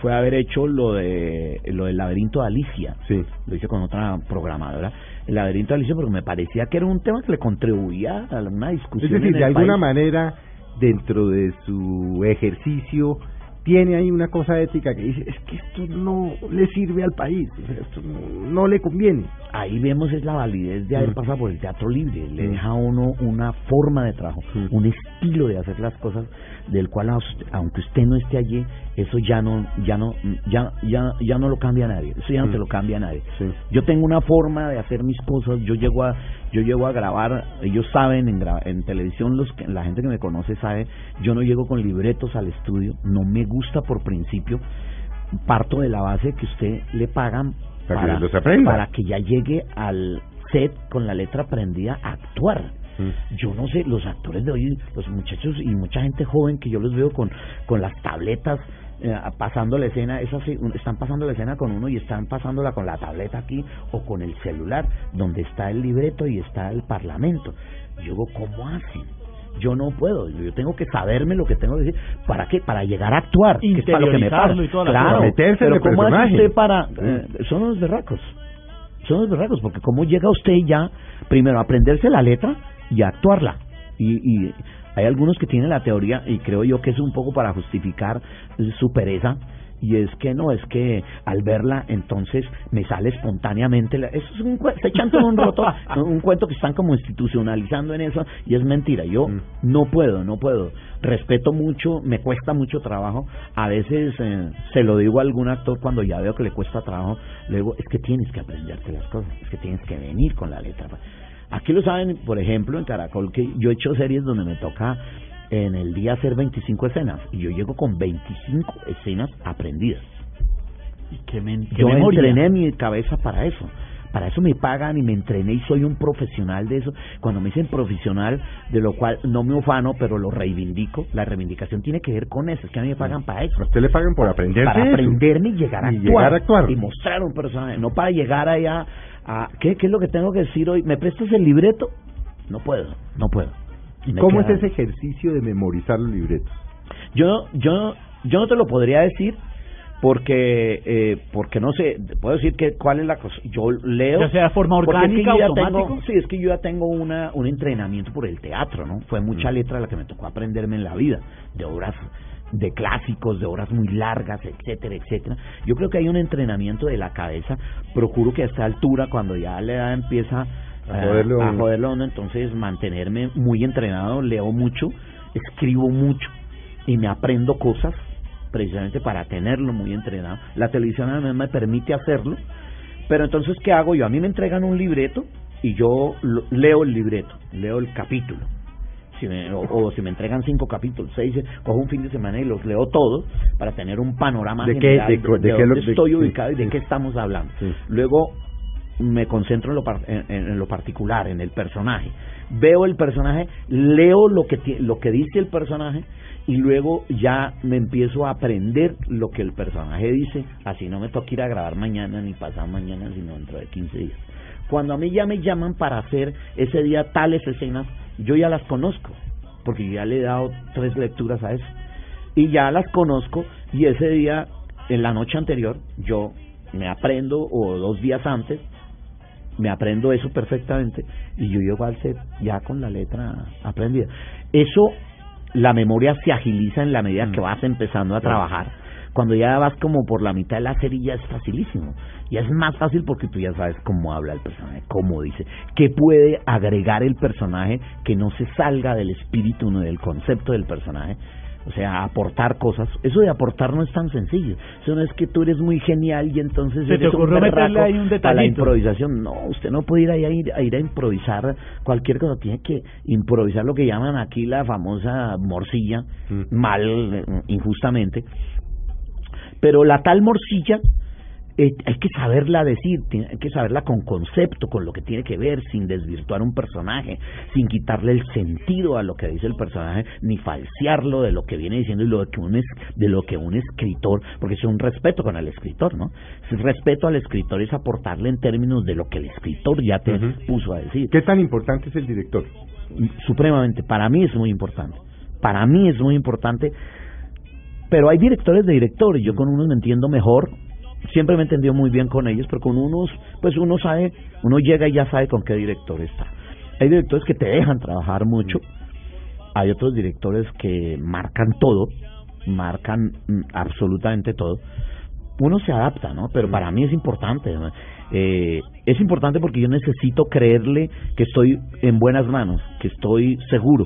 fue haber hecho lo de lo del laberinto de Alicia. Sí. Lo hice con otra programadora. El laberinto de Alicia porque me parecía que era un tema que le contribuía a una Es discusión. decir, en de alguna país. manera, dentro de su ejercicio, tiene ahí una cosa ética que dice, es que esto no le sirve al país, esto no, no le conviene. Ahí vemos es la validez de haber Mm. pasado por el teatro libre. Le Mm. deja a uno una forma de trabajo, Mm. un estilo de hacer las cosas del cual aunque usted no esté allí, eso ya no ya no ya ya ya no lo cambia a nadie. Eso ya no Mm. se lo cambia a nadie. Sí. Yo tengo una forma de hacer mis cosas, yo llego a yo llego a grabar, ellos saben en, gra- en televisión los que, la gente que me conoce sabe, yo no llego con libretos al estudio, no me gusta por principio, parto de la base que usted le pagan Para que los aprenda. para que ya llegue al set con la letra aprendida a actuar. Mm. Yo no sé, los actores de hoy, los muchachos y mucha gente joven que yo los veo con, con las tabletas eh, pasando la escena, es así, un- están pasando la escena con uno y están pasándola con la tableta aquí o con el celular, donde está el libreto y está el parlamento. Yo digo, ¿cómo hacen? Yo no puedo, yo tengo que saberme lo que tengo que decir. ¿Para qué? Para llegar a actuar, que es para lo que me. Interiorizarlo y toda la Claro. Meterse pero ¿cómo hace usted para...? eh, son los berracos son los berracos, porque cómo llega usted ya, primero, a aprenderse la letra y a actuarla. Y, y hay algunos que tienen la teoría, y creo yo que es un poco para justificar su pereza, y es que no, es que al verla, entonces me sale espontáneamente. la- eso es un cuento, está echando un roto, un cuento que están como institucionalizando en eso, y es mentira. Yo Mm. no puedo, no puedo. Respeto mucho, me cuesta mucho trabajo. A veces eh, se lo digo a algún actor cuando ya veo que le cuesta trabajo. Le digo, es que tienes que aprenderte las cosas, es que tienes que venir con la letra. Aquí lo saben, por ejemplo, en Caracol, que yo he hecho series donde me toca en el día hacer 25 escenas y yo llego con 25 escenas aprendidas. Y qué, qué Yo memoria. entrené mi cabeza para eso. Para eso me pagan y me entrené y soy un profesional de eso. Cuando me dicen profesional, de lo cual no me ufano, pero lo reivindico, la reivindicación tiene que ver con eso. Es que a mí me pagan para eso. A usted le pagan por aprenderse Para aprenderme y llegar a, Y actuar, llegar a actuar. Y mostrar un personaje. No para llegar allá a... ¿qué, ¿Qué es lo que tengo que decir hoy? ¿Me prestas el libreto? No puedo, no puedo. ¿Y Me cómo es ese ejercicio de memorizar los libretos? yo, yo, yo no te lo podría decir porque, eh, porque no sé, puedo decir que cuál es la cosa. Yo leo. Ya sea de forma porque es que orgánica, automático. tengo- sí, es que yo ya tengo una, un entrenamiento por el teatro, ¿no? Fue mucha letra la que me tocó aprenderme en la vida, de obras de clásicos, de obras muy largas, etcétera, etcétera. Yo creo que hay un entrenamiento de la cabeza. Procuro que a esta altura, cuando ya la edad empieza A eh, joderlo a uno. joderlo uno, entonces mantenerme muy entrenado, leo mucho, escribo mucho y me aprendo cosas precisamente para tenerlo muy entrenado. La televisión además me permite hacerlo, pero entonces ¿qué hago yo? A mí me entregan un libreto y yo lo- leo el libreto, leo el capítulo. Si me- o, o si me entregan cinco capítulos, seis, cojo un fin de semana y los leo todos para tener un panorama ¿De qué- general de de, de de dónde de- estoy ubicado y de qué estamos hablando. Luego me concentro en lo, par- en, lo particular, en el personaje. Veo el personaje, leo lo que, lo que dice el personaje y luego ya me empiezo a aprender lo que el personaje dice, así no me toca ir a grabar mañana ni pasado mañana, sino dentro de 15 días. Cuando a mí ya me llaman para hacer ese día tales escenas, yo ya las conozco, porque ya le he dado tres lecturas a eso. Y ya las conozco y ese día, en la noche anterior, yo me aprendo, o dos días antes, me aprendo eso perfectamente y yo llego al set ya con la letra aprendida. Eso, la memoria se agiliza en la medida que vas empezando a trabajar. Cuando ya vas como por la mitad de la serie ya es facilísimo. Ya es más fácil porque tú ya sabes cómo habla el personaje, cómo dice, qué puede agregar el personaje que no se salga del espíritu, no del concepto del personaje O sea, aportar cosas. Eso de aportar no es tan sencillo. Eso no es que tú eres muy genial y entonces Se te un ocurrió meterle ahí un a la detallito. improvisación. No, usted no puede ir ahí a ir, a ir a improvisar cualquier cosa. Tiene que improvisar lo que llaman aquí la famosa morcilla, Mm. mal, eh, injustamente. Pero la tal morcilla eh, hay que saberla decir, tiene- hay que saberla con concepto, con lo que tiene que ver, sin desvirtuar un personaje, sin quitarle el sentido a lo que dice el personaje, ni falsearlo de lo que viene diciendo y lo que un es, de lo que un escritor, porque es un respeto con el escritor, ¿no? Es respeto al escritor es aportarle en términos de lo que el escritor ya te puso a decir ¿Qué tan importante es el director? supremamente. Para mí es muy importante. Para mí es muy importante. Pero hay directores de directores. Yo con unos me entiendo mejor. Siempre me he entendido muy bien con ellos, pero con unos, pues uno sabe, uno llega y ya sabe con qué director está. Hay directores que te dejan trabajar mucho. Hay otros directores que marcan todo, marcan mm, absolutamente todo. Uno se adapta, ¿no? Pero para mí es importante. Eh, es importante porque yo necesito creerle que estoy en buenas manos, que estoy seguro,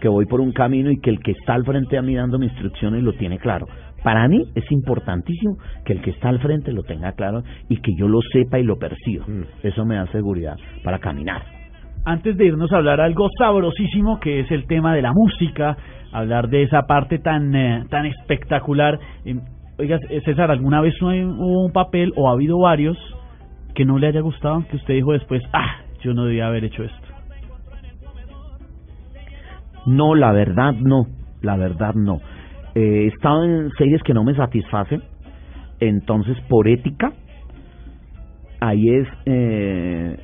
que voy por un camino y que el que está al frente a mí dándome instrucciones lo tiene claro. Para mí es importantísimo que el que está al frente lo tenga claro y que yo lo sepa y lo perciba. Mm. Eso me da seguridad para caminar. Antes de irnos a hablar algo sabrosísimo que es el tema de la música, hablar de esa parte tan eh, tan espectacular. eh, oiga, eh, César, ¿alguna vez hubo hubo un papel o ha habido varios que no le haya gustado, que usted dijo después, ah, yo no debía haber hecho esto? No, la verdad no, la verdad no. Eh, he estado en series que no me satisfacen, entonces por ética, ahí es, eh,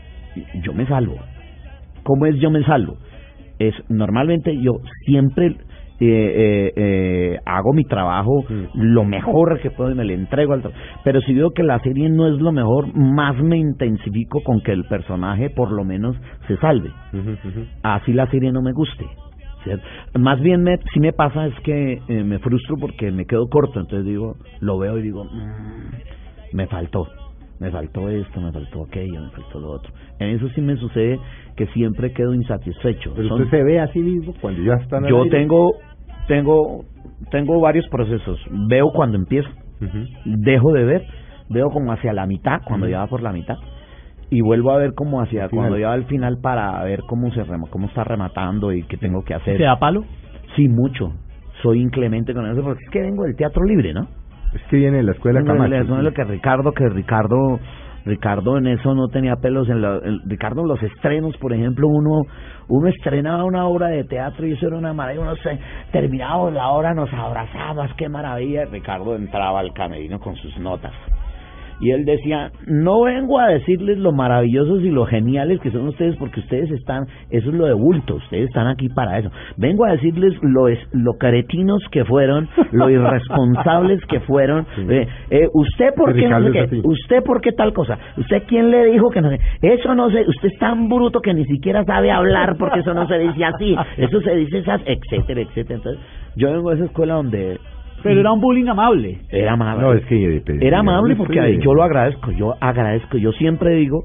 yo me salvo. ¿Cómo es yo me salvo? Es normalmente yo siempre eh, eh, eh, hago mi trabajo lo mejor que puedo y me le entrego al pero si veo que la serie no es lo mejor más me intensifico con que el personaje por lo menos se salve así la serie no me guste. ¿Cierto? Más bien me, si me pasa es que eh, me frustro porque me quedo corto, entonces digo, lo veo y digo, "Mm, me faltó, me faltó esto, me faltó aquello, me faltó lo otro. En eso sí me sucede que siempre quedo insatisfecho. Pero Son- usted se ve a sí mismo cuando ya están yo aire? tengo, tengo, tengo varios procesos. Veo cuando empiezo, dejo de ver, veo como hacia la mitad, cuando Ujú. ya va por la mitad, y vuelvo a ver como hacia cuando ya al final para ver cómo se rema- cómo está rematando y qué tengo que hacer. ¿Se da palo? Sí, mucho. Soy inclemente con eso porque es que vengo del teatro libre, ¿no? Es que viene de la escuela Camacho. Eso es lo que Ricardo, que Ricardo, Ricardo en eso no tenía pelos en la, en- Ricardo en los estrenos, por ejemplo, uno, uno estrenaba una obra de teatro y eso era una maravilla, uno se terminaba la obra, nos abrazabas, qué maravilla. Ricardo entraba al camerino con sus notas. Y él decía, no vengo a decirles lo maravillosos y lo geniales que son ustedes porque ustedes están, eso es lo de bulto, ustedes están aquí para eso. Vengo a decirles lo, es, lo caretinos que fueron, lo irresponsables que fueron. Sí. Eh, eh, usted por qué no sé usted por qué tal cosa, usted quién le dijo que no sé, eso no sé, usted es tan bruto que ni siquiera sabe hablar porque eso no se dice así, eso se dice esas, etcétera, etcétera. Entonces, yo vengo de esa escuela donde Pero era un bullying amable. era amable. No, es que... eh, Era amable porque yo lo agradezco, yo agradezco, yo siempre digo,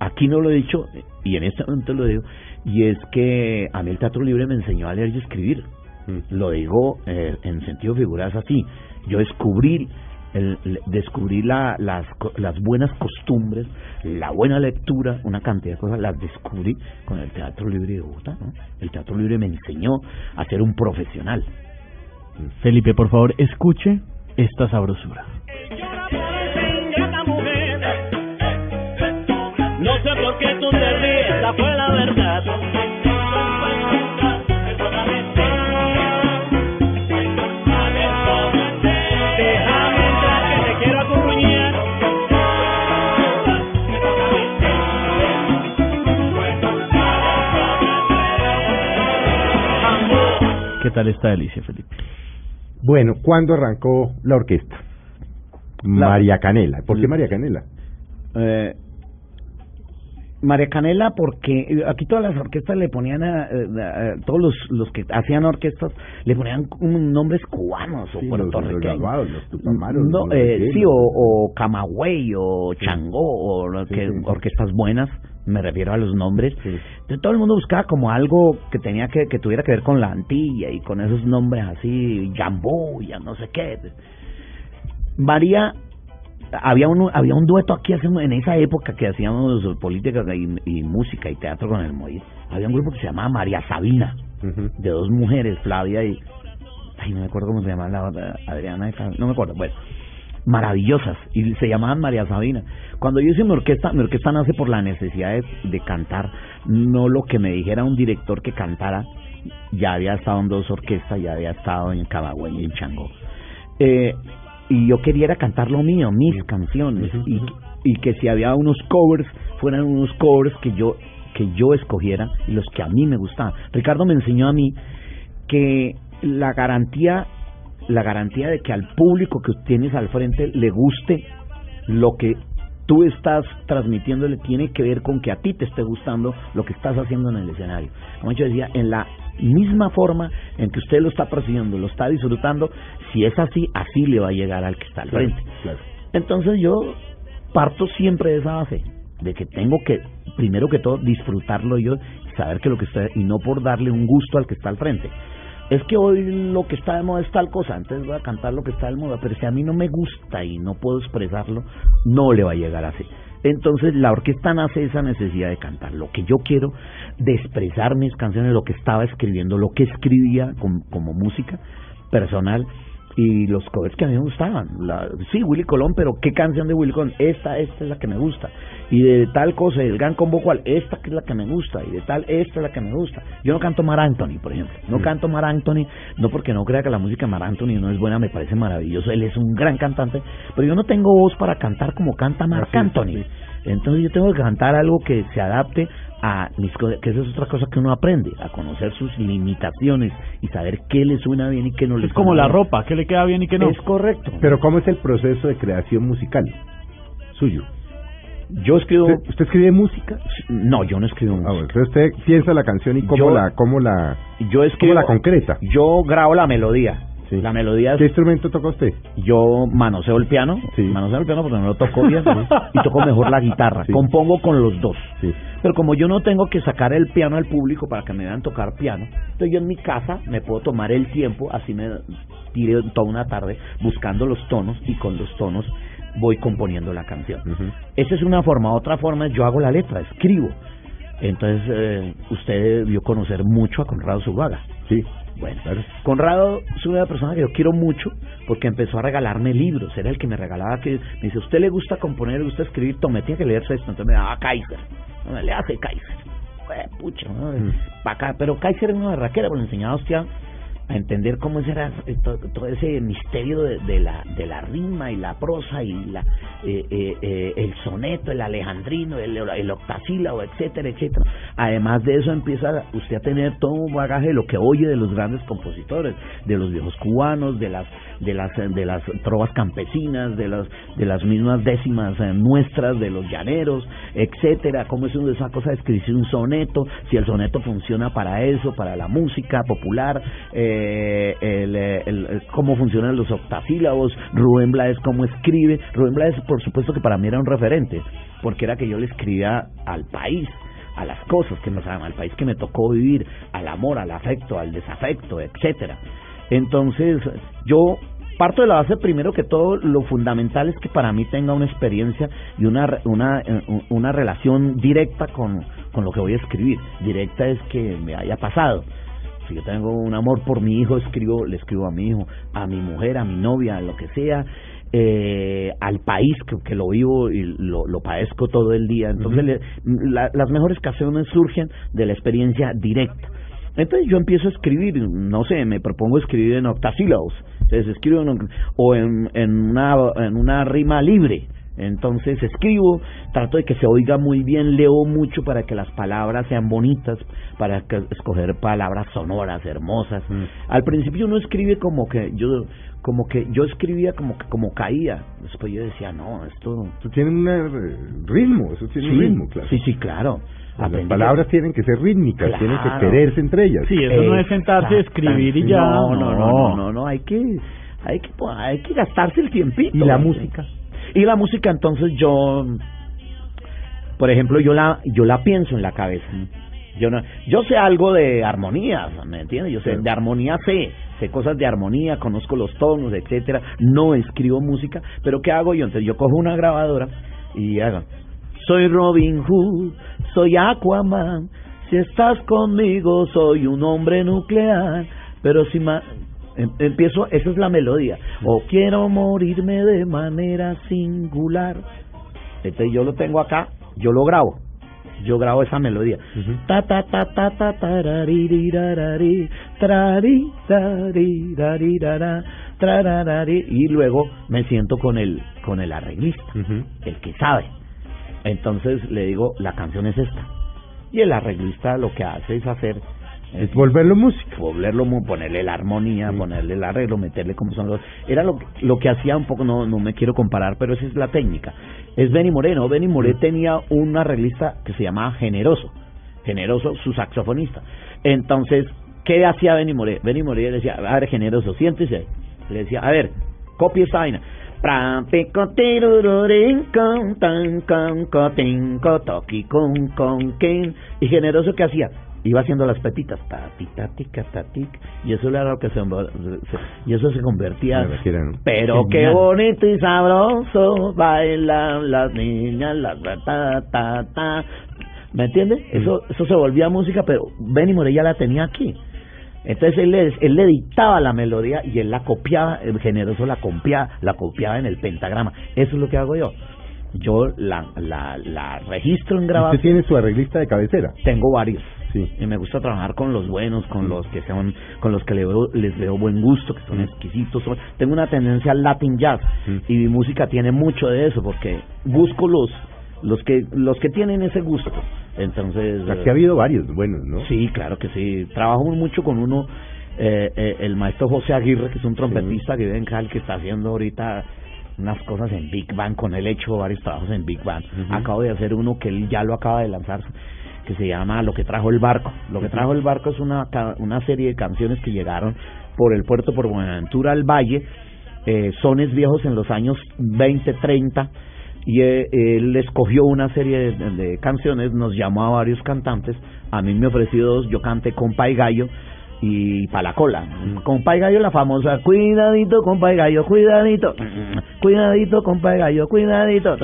aquí no lo he dicho y en este momento lo digo, y es que a mí el teatro libre me enseñó a leer y escribir. Mm. Lo digo eh, en sentido figurado es así. Yo descubrí el, le- descubrí la, las, co- las buenas costumbres, la buena lectura, una cantidad de cosas, las descubrí con el Teatro Libre de Bogotá. ¿no? El Teatro Libre me enseñó a ser un profesional. Felipe, por favor, escuche esta sabrosura. No sé por qué tú te ríes, esa fue la verdad. ¿Qué tal esta delicia, Felipe? Bueno, ¿cuándo arrancó la orquesta? La- María Canela. ¿Por qué María Canela? Eh, María Canela, porque eh, aquí todas las orquestas le ponían a, eh, a- todos los, los que hacían orquestas le ponían nombres cubanos o Sí, los- los puertorriqueños. graduados, los tupamaros, No, eh, sí, o, o Camagüey o Changó o que, sí. orquestas buenas me refiero a los nombres. Entonces, todo el mundo buscaba como algo que tenía que, que tuviera que ver con la Antilla y con esos nombres así, Jambó, ya no sé qué. María, había un, había un dueto aquí hace- en esa época que hacíamos política y, y música y teatro con el Moir. Había un grupo que se llamaba María Sabina, de dos mujeres, Flavia y. Ay, no me acuerdo cómo se llamaba la otra, Adriana, y Flavia, no me acuerdo. Bueno, maravillosas y se llamaban María Sabina. Cuando yo hice mi orquesta, mi orquesta nace por la necesidad de, de cantar, no lo que me dijera un director que cantara. Ya había estado en dos orquestas, ya había estado en Camagüey y en Changó. Eh, y yo quería era cantar lo mío, mis canciones, y, y que si había unos covers, fueran unos covers que yo que yo escogiera y los que a mí me gustaban. Ricardo me enseñó a mí que la garantía la garantía de que al público que tienes al frente le guste lo que tú estás transmitiéndole tiene que ver con que a ti te esté gustando lo que estás haciendo en el escenario. Como yo decía, en la misma forma en que usted lo está percibiendo, lo está disfrutando, si es así, así le va a llegar al que está al Claro, frente. claro. Entonces yo parto siempre de esa base, de que tengo que, primero que todo, disfrutarlo yo saber que lo que está, y no por darle un gusto al que está al frente. Es que hoy lo que está de moda es tal cosa, entonces voy a cantar lo que está de moda, pero si a mí no me gusta y no puedo expresarlo, no le va a llegar así. Entonces la orquesta nace esa necesidad de cantar lo que yo quiero, de expresar mis canciones, lo que estaba escribiendo, lo que escribía com- como música personal y los covers que a mí me gustaban. La, sí, Willy Colón, pero ¿qué canción de Willy Colón? Esta, esta es la que me gusta. Y de tal cosa, el gran combo cual, esta que es la que me gusta. Y de tal, esta es la que me gusta. Yo no canto Mar Anthony, por ejemplo. No canto Mar Anthony, no porque no crea que la música de Mar Anthony no es buena, me parece maravilloso. Él es un gran cantante, pero yo no tengo voz para cantar como canta Así es, Anthony. Entonces yo tengo que cantar algo que se adapte a mis cosas, que esa es otra cosa que uno aprende, a conocer sus limitaciones y saber qué le suena bien y qué no le Es como suena la ropa, que le queda bien y que no. Es correcto. Pero ¿cómo es el proceso de creación musical suyo? yo escribo... ¿Usted, usted escribe música? No, yo no escribo Ah, música. entonces usted piensa la canción y cómo Yo- la cómo la Yo escribo... cómo la concreta. Yo grabo la melodía. Sí. La melodía ¿Qué instrumento toca usted? Yo manoseo el piano. Sí. Manoseo el piano porque no lo toco bien. y toco mejor la guitarra. Sí. Compongo con los dos. Pero como yo no tengo que sacar el piano al público para que me vean tocar piano, entonces yo en mi casa me puedo tomar el tiempo, así me tire toda una tarde buscando los tonos y con los tonos voy componiendo la canción. Esa es una forma. Otra forma es yo hago la letra, escribo. Entonces eh, usted debió conocer mucho a Conrado Zuluaga. Sí. Bueno. Conrado es una persona que yo quiero mucho porque empezó a regalarme libros. Era el que me regalaba que me dice, ¿usted le gusta componer, le gusta escribir? Tome, tiene que leerse esto. Entonces me daba Kaiser. No, le hace Kaiser. Pucha, ¿no? Mm. Acá. Pero Kaiser era una berraquera, porque le enseñaba a usted a entender cómo era eh, to- todo, ese misterio de, de la de la rima y la prosa y la eh, eh, eh, el soneto, el alejandrino, el, el octasílabo, etcétera, etcétera. Además de eso empieza usted a tener todo un bagaje de lo que oye de los grandes compositores, de los viejos cubanos, de las de las eh, de las trovas campesinas, de las de las mismas décimas eh, nuestras, de los llaneros, etcétera. Cómo es esa cosa de escribir un soneto, si el soneto funciona para eso, para la música popular. Eh, el, eh, el- cómo funcionan los octasílabos, Rubén Blades cómo escribe, Rubén Blades por supuesto que para mí era un referente, porque era que yo le escribía al país, a las cosas que nos al país que me tocó vivir, al amor, al afecto, al desafecto, etcétera. Entonces, yo parto de la base primero que todo lo fundamental es que para mí tenga una experiencia y una una eh, una relación directa con con lo que voy a escribir. Directa es que me haya pasado. Si yo tengo un amor por mi hijo, escribo, le escribo a mi hijo, a mi mujer, a mi novia, a lo que sea, eh, al país que, que lo vivo y lo, lo padezco todo el día. Entonces, le- la- las mejores canciones surgen de la experiencia directa. Entonces yo empiezo a escribir, no sé, me propongo escribir en octasílabos, entonces escribo en, o en, en, una, en una rima libre, entonces escribo, trato de que se oiga muy bien, leo mucho para que las palabras sean bonitas, para que, escoger palabras sonoras, hermosas. Al principio uno escribe como que yo como que yo escribía como que como caía, después yo decía, no, esto Eso tiene un eh, ritmo, eso tiene un ritmo, claro. sí, sí, claro. Las palabras tienen que ser rítmicas, Claro. tienen que quererse entre ellas. Sí, eso no es sentarse a escribir y ya. No, no, no, no, no, no, hay que, hay que, hay que gastarse el tiempito. ¿Y la música? Y la música, entonces yo por ejemplo, yo la yo la pienso en la cabeza. Yo no, yo sé algo de armonía, ¿me entiendes? Yo sé de armonía sé, sé cosas de armonía, conozco los tonos, etcétera. No escribo música, pero ¿qué hago yo? Entonces yo cojo una grabadora y hago soy Robin Hood, soy Aquaman, si estás conmigo soy un hombre nuclear, pero si ma em- empiezo, esa es la melodía, o quiero morirme de manera singular. Entonces yo lo tengo acá, yo lo grabo, yo grabo esa melodía. Ta ta ta ta ta y luego me siento con el con el arreglista, el que sabe. Entonces le digo, la canción es esta. Y el arreglista lo que hace es hacer Es volverlo música. volverlo, ponerle la armonía, ponerle el arreglo, meterle como son los... Era lo, que- lo que hacía un poco, no, no me quiero comparar, pero esa es la técnica. Es Benny Moreno. Benny Moré tenía un arreglista que se llamaba Generoso. Generoso, su saxofonista. Entonces, ¿qué hacía Benny Moré? Benny Moré le decía, a ver, Generoso, siéntese. Le decía, a ver, copia esta vaina. Y Generoso, ¿qué hacía? Iba haciendo las pepitas, ta, ti, ta, ti, ca, ta, tic, y eso era lo que se, y eso se convertía, que pero qué bonito y sabroso bailan las niñas, las ta, ta, ta. ¿Me entiendes? Eso, eso se volvía música, pero Benny Moré ya la tenía aquí. Entonces él le, él le dictaba la melodía y él la copiaba, el generoso la copiaba, la copiaba en el pentagrama. Eso es lo que hago yo. Yo la, la, la registro en Usted grabación. tiene su arreglista de cabecera. Tengo varios. Sí. Y me gusta trabajar con los buenos, con los que son, con los que le veo- les veo buen gusto, que son exquisitos. son- tengo una tendencia al Latin jazz Mm. y mi música tiene mucho de eso porque busco los, los que, los que tienen ese gusto. Entonces, Aquí ha habido varios buenos, ¿no? Sí, claro que sí. Trabajo mucho con uno, eh, eh, el maestro José Aguirre, que es un trompetista que vive en Cali, que está haciendo ahorita unas cosas en Big Bang. Con él he hecho varios trabajos en Big Bang. Acabo de hacer uno que él ya lo acaba de lanzar, que se llama Lo que trajo el barco. Lo que trajo el barco es una, una serie de canciones que llegaron por el puerto, por Buenaventura al Valle, eh, sones viejos en los años 20, 30 y eh, él escogió una serie de, de canciones, nos llamó a varios cantantes, a mí me ofreció dos, yo canté Compa y Gallo y Palacola. Compa y Gallo la famosa, cuidadito Compa y Gallo, cuidadito, cuidadito Compa y Gallo, cuidadito.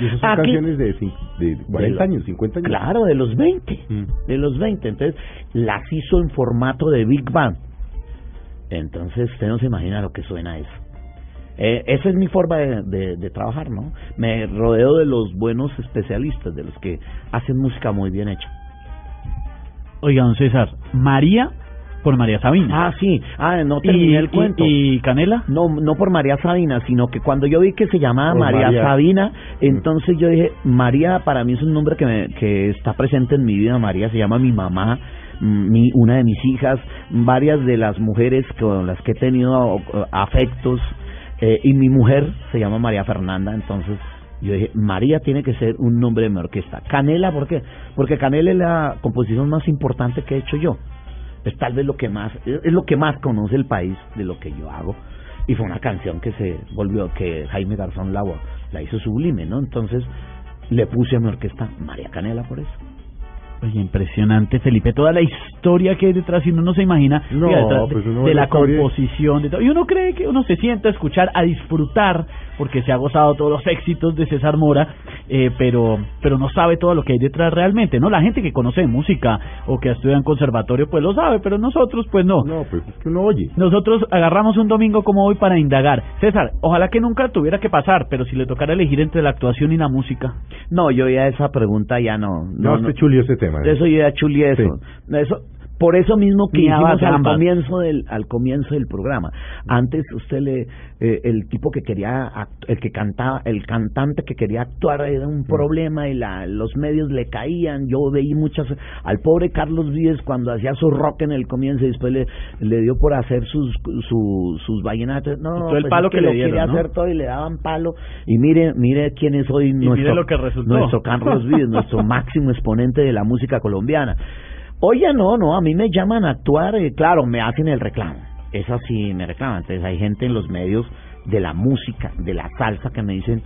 Y esas son Aquí- canciones de, de 40 de- años, 50 años. Claro, de los 20, Mm. de los 20, entonces las hizo en formato de Big Bang. Entonces usted no se imagina lo que suena eso. Eh, esa es mi forma de, de- de trabajar, ¿no? Me rodeo de los buenos especialistas, de los que hacen música muy bien hecha. Oiga, don César, María por María Sabina. Ah, sí, ah, no terminé el cuento. ¿Y Canela? No, no por María Sabina, sino que cuando yo vi que se llamaba María, María. Sabina, entonces yo dije, María para mí es un nombre que, me- que está presente en mi vida. María se llama mi mamá, mm, mi, una de mis hijas, varias de las mujeres con las que he tenido eh, afectos, eh, y mi mujer se llama María Fernanda, entonces yo dije, María tiene que ser un nombre de mi orquesta. Canela, ¿por qué? Porque Canela es la composición más importante que he hecho yo es tal vez lo que más es lo que más conoce el país de lo que yo hago y fue una canción que se volvió que Jaime Garzón la, la hizo sublime no entonces le puse a mi orquesta María Canela por eso Oye, impresionante, Felipe, toda la historia que hay detrás y uno no se imagina No, de, pues de la historia composición, de todo. Y uno cree que uno se sienta a escuchar, a disfrutar, porque se ha gozado todos los éxitos de César Mora, eh, pero pero no sabe todo lo que hay detrás realmente, ¿no? La gente que conoce de música o que estudia en conservatorio, pues lo sabe, pero nosotros, pues no. No, pues es que uno oye. Nosotros agarramos un domingo como hoy para indagar. César, ojalá que nunca tuviera que pasar, pero si le tocara elegir entre la actuación y la música. no yo ya esa pregunta ya no No, usted chulió ese tema. ¿eh? eso yo ya chulié eso. eso por eso mismo que hicimos al comienzo del al comienzo del programa. Antes usted le eh, el tipo que quería act- el que cantaba el cantante que quería actuar era un problema y la los medios le caían. Yo veí muchas al pobre Carlos Vives cuando hacía su rock en el comienzo y después le, le dio por hacer sus su, sus vallenatos. No todo el pues palo es que le dieron, quería ¿no? hacer todo y le daban palo. Y mire mire quién es hoy nuestro lo que nuestro Carlos Vives nuestro máximo exponente de la música colombiana Oye, no, no, a mí me llaman a actuar, eh, claro, me hacen el reclamo. Eso sí me reclaman. Entonces hay gente en los medios de la música, de la salsa, que me dicen,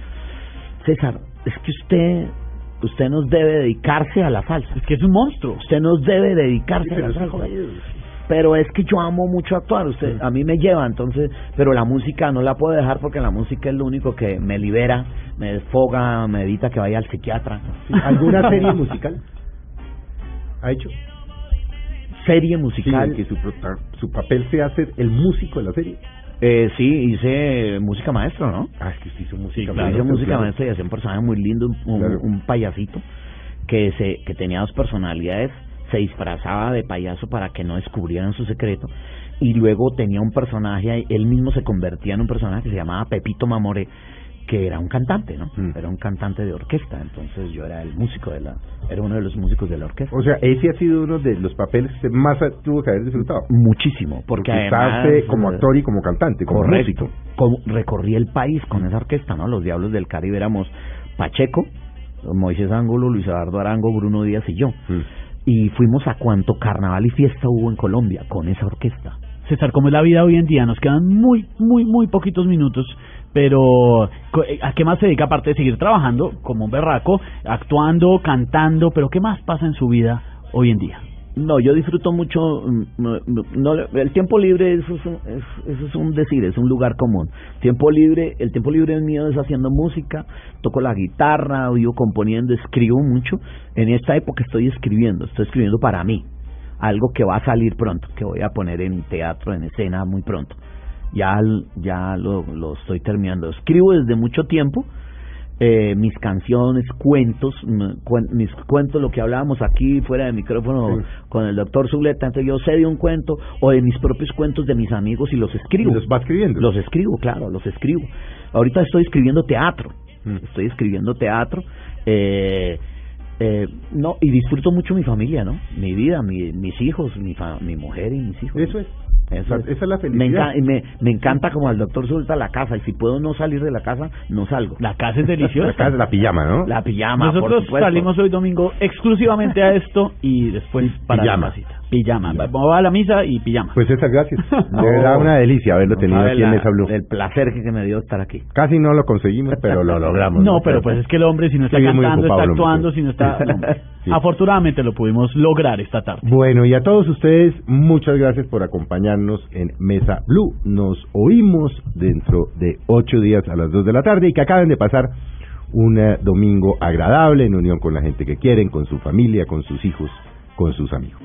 César, es que usted usted nos debe dedicarse a la salsa. Es que es un monstruo. Usted nos debe dedicarse a pero la es salsa. Pero es que yo amo mucho actuar, usted a mí me lleva, entonces, pero la música no la puedo dejar porque la música es lo único que me libera, me desfoga, me evita que vaya al psiquiatra. Sí, ¿Alguna serie musical? ¿Ha hecho? Serie Sí, musical. en que su, prota- su papel sea ser el músico de la serie. Eh, sí, hice música maestra, ¿no? Ah, es que usted hizo música. claro, hice maestra, música claro. maestra y hacía un personaje muy lindo, un, un- Claro. un payasito que se que tenía dos personalidades, se disfrazaba de payaso para que no descubrieran su secreto y luego tenía un personaje, él mismo se convertía en un personaje que se llamaba Pepito Mamore que era un cantante, ¿no? Mm. Era un cantante de orquesta, entonces yo era el músico de la era uno de los músicos de la orquesta. O sea, ese ha sido uno de los papeles que más tuvo que haber disfrutado. Muchísimo, porque Porque además como actor y como cantante, como Correcto. músico. Como recorrí el país con esa orquesta, ¿no? Los Diablos del Caribe éramos Pacheco, Moisés Ángulo, Luis Eduardo Arango, Bruno Díaz y yo. Mm. Y fuimos a cuanto carnaval y fiesta hubo en Colombia con esa orquesta. César, ¿cómo es la vida hoy en día? Nos quedan muy, muy, muy poquitos minutos, pero eh, ¿a qué más se dedica aparte de seguir trabajando como un berraco, actuando, cantando? ¿Pero qué más pasa en su vida hoy en día? No, yo disfruto mucho. mm, no, no, el tiempo libre eso es, un, es- eso es un decir, es un lugar común. Tiempo libre, el tiempo libre mío es haciendo música, toco la guitarra, vivo componiendo, escribo mucho. En esta época estoy escribiendo, estoy escribiendo para mí, algo que va a salir pronto, que voy a poner en teatro, en escena muy pronto. Ya, ya lo, lo estoy terminando. Escribo desde mucho tiempo eh, mis canciones, cuentos, mis cuentos, lo que hablábamos aquí fuera de micrófono Sí. con el doctor Zuleta, entonces yo sé de un cuento o de mis propios cuentos de mis amigos y los escribo. Los va escribiendo. Los escribo, claro, los escribo. Ahorita estoy escribiendo teatro, Mm. estoy escribiendo teatro. Eh, eh, no y disfruto mucho mi familia, ¿no? Mi vida, mi, mis hijos, mi, fa- mi mujer y mis hijos. Eso es. Eso La- es. esa es la Me, felicidad. enca- y me, me encanta como al doctor Zuleta la casa y si puedo no salir de la casa, no salgo. La casa es deliciosa. Acá es la pijama, ¿no? La pijama, Nosotros salimos hoy domingo exclusivamente a esto y después para pijama. la casita. Pijama. Vamos a la misa y pijama. Pues César, gracias. De verdad, una delicia haberlo tenido aquí en la- Mesa Blue. El placer que, me dio estar aquí. Casi no lo conseguimos, pero lo logramos. no, pero pues es que el hombre si no está Sí, es muy cantando, ocupado está actuando, si no está... Sí. Afortunadamente lo pudimos lograr esta tarde. Bueno, y a todos ustedes, muchas gracias por acompañarnos en Mesa Blue. Nos oímos dentro de ocho días a las dos de la tarde y que acaben de pasar un eh, domingo agradable en unión con la gente que quieren, con su familia, con sus hijos, con sus amigos.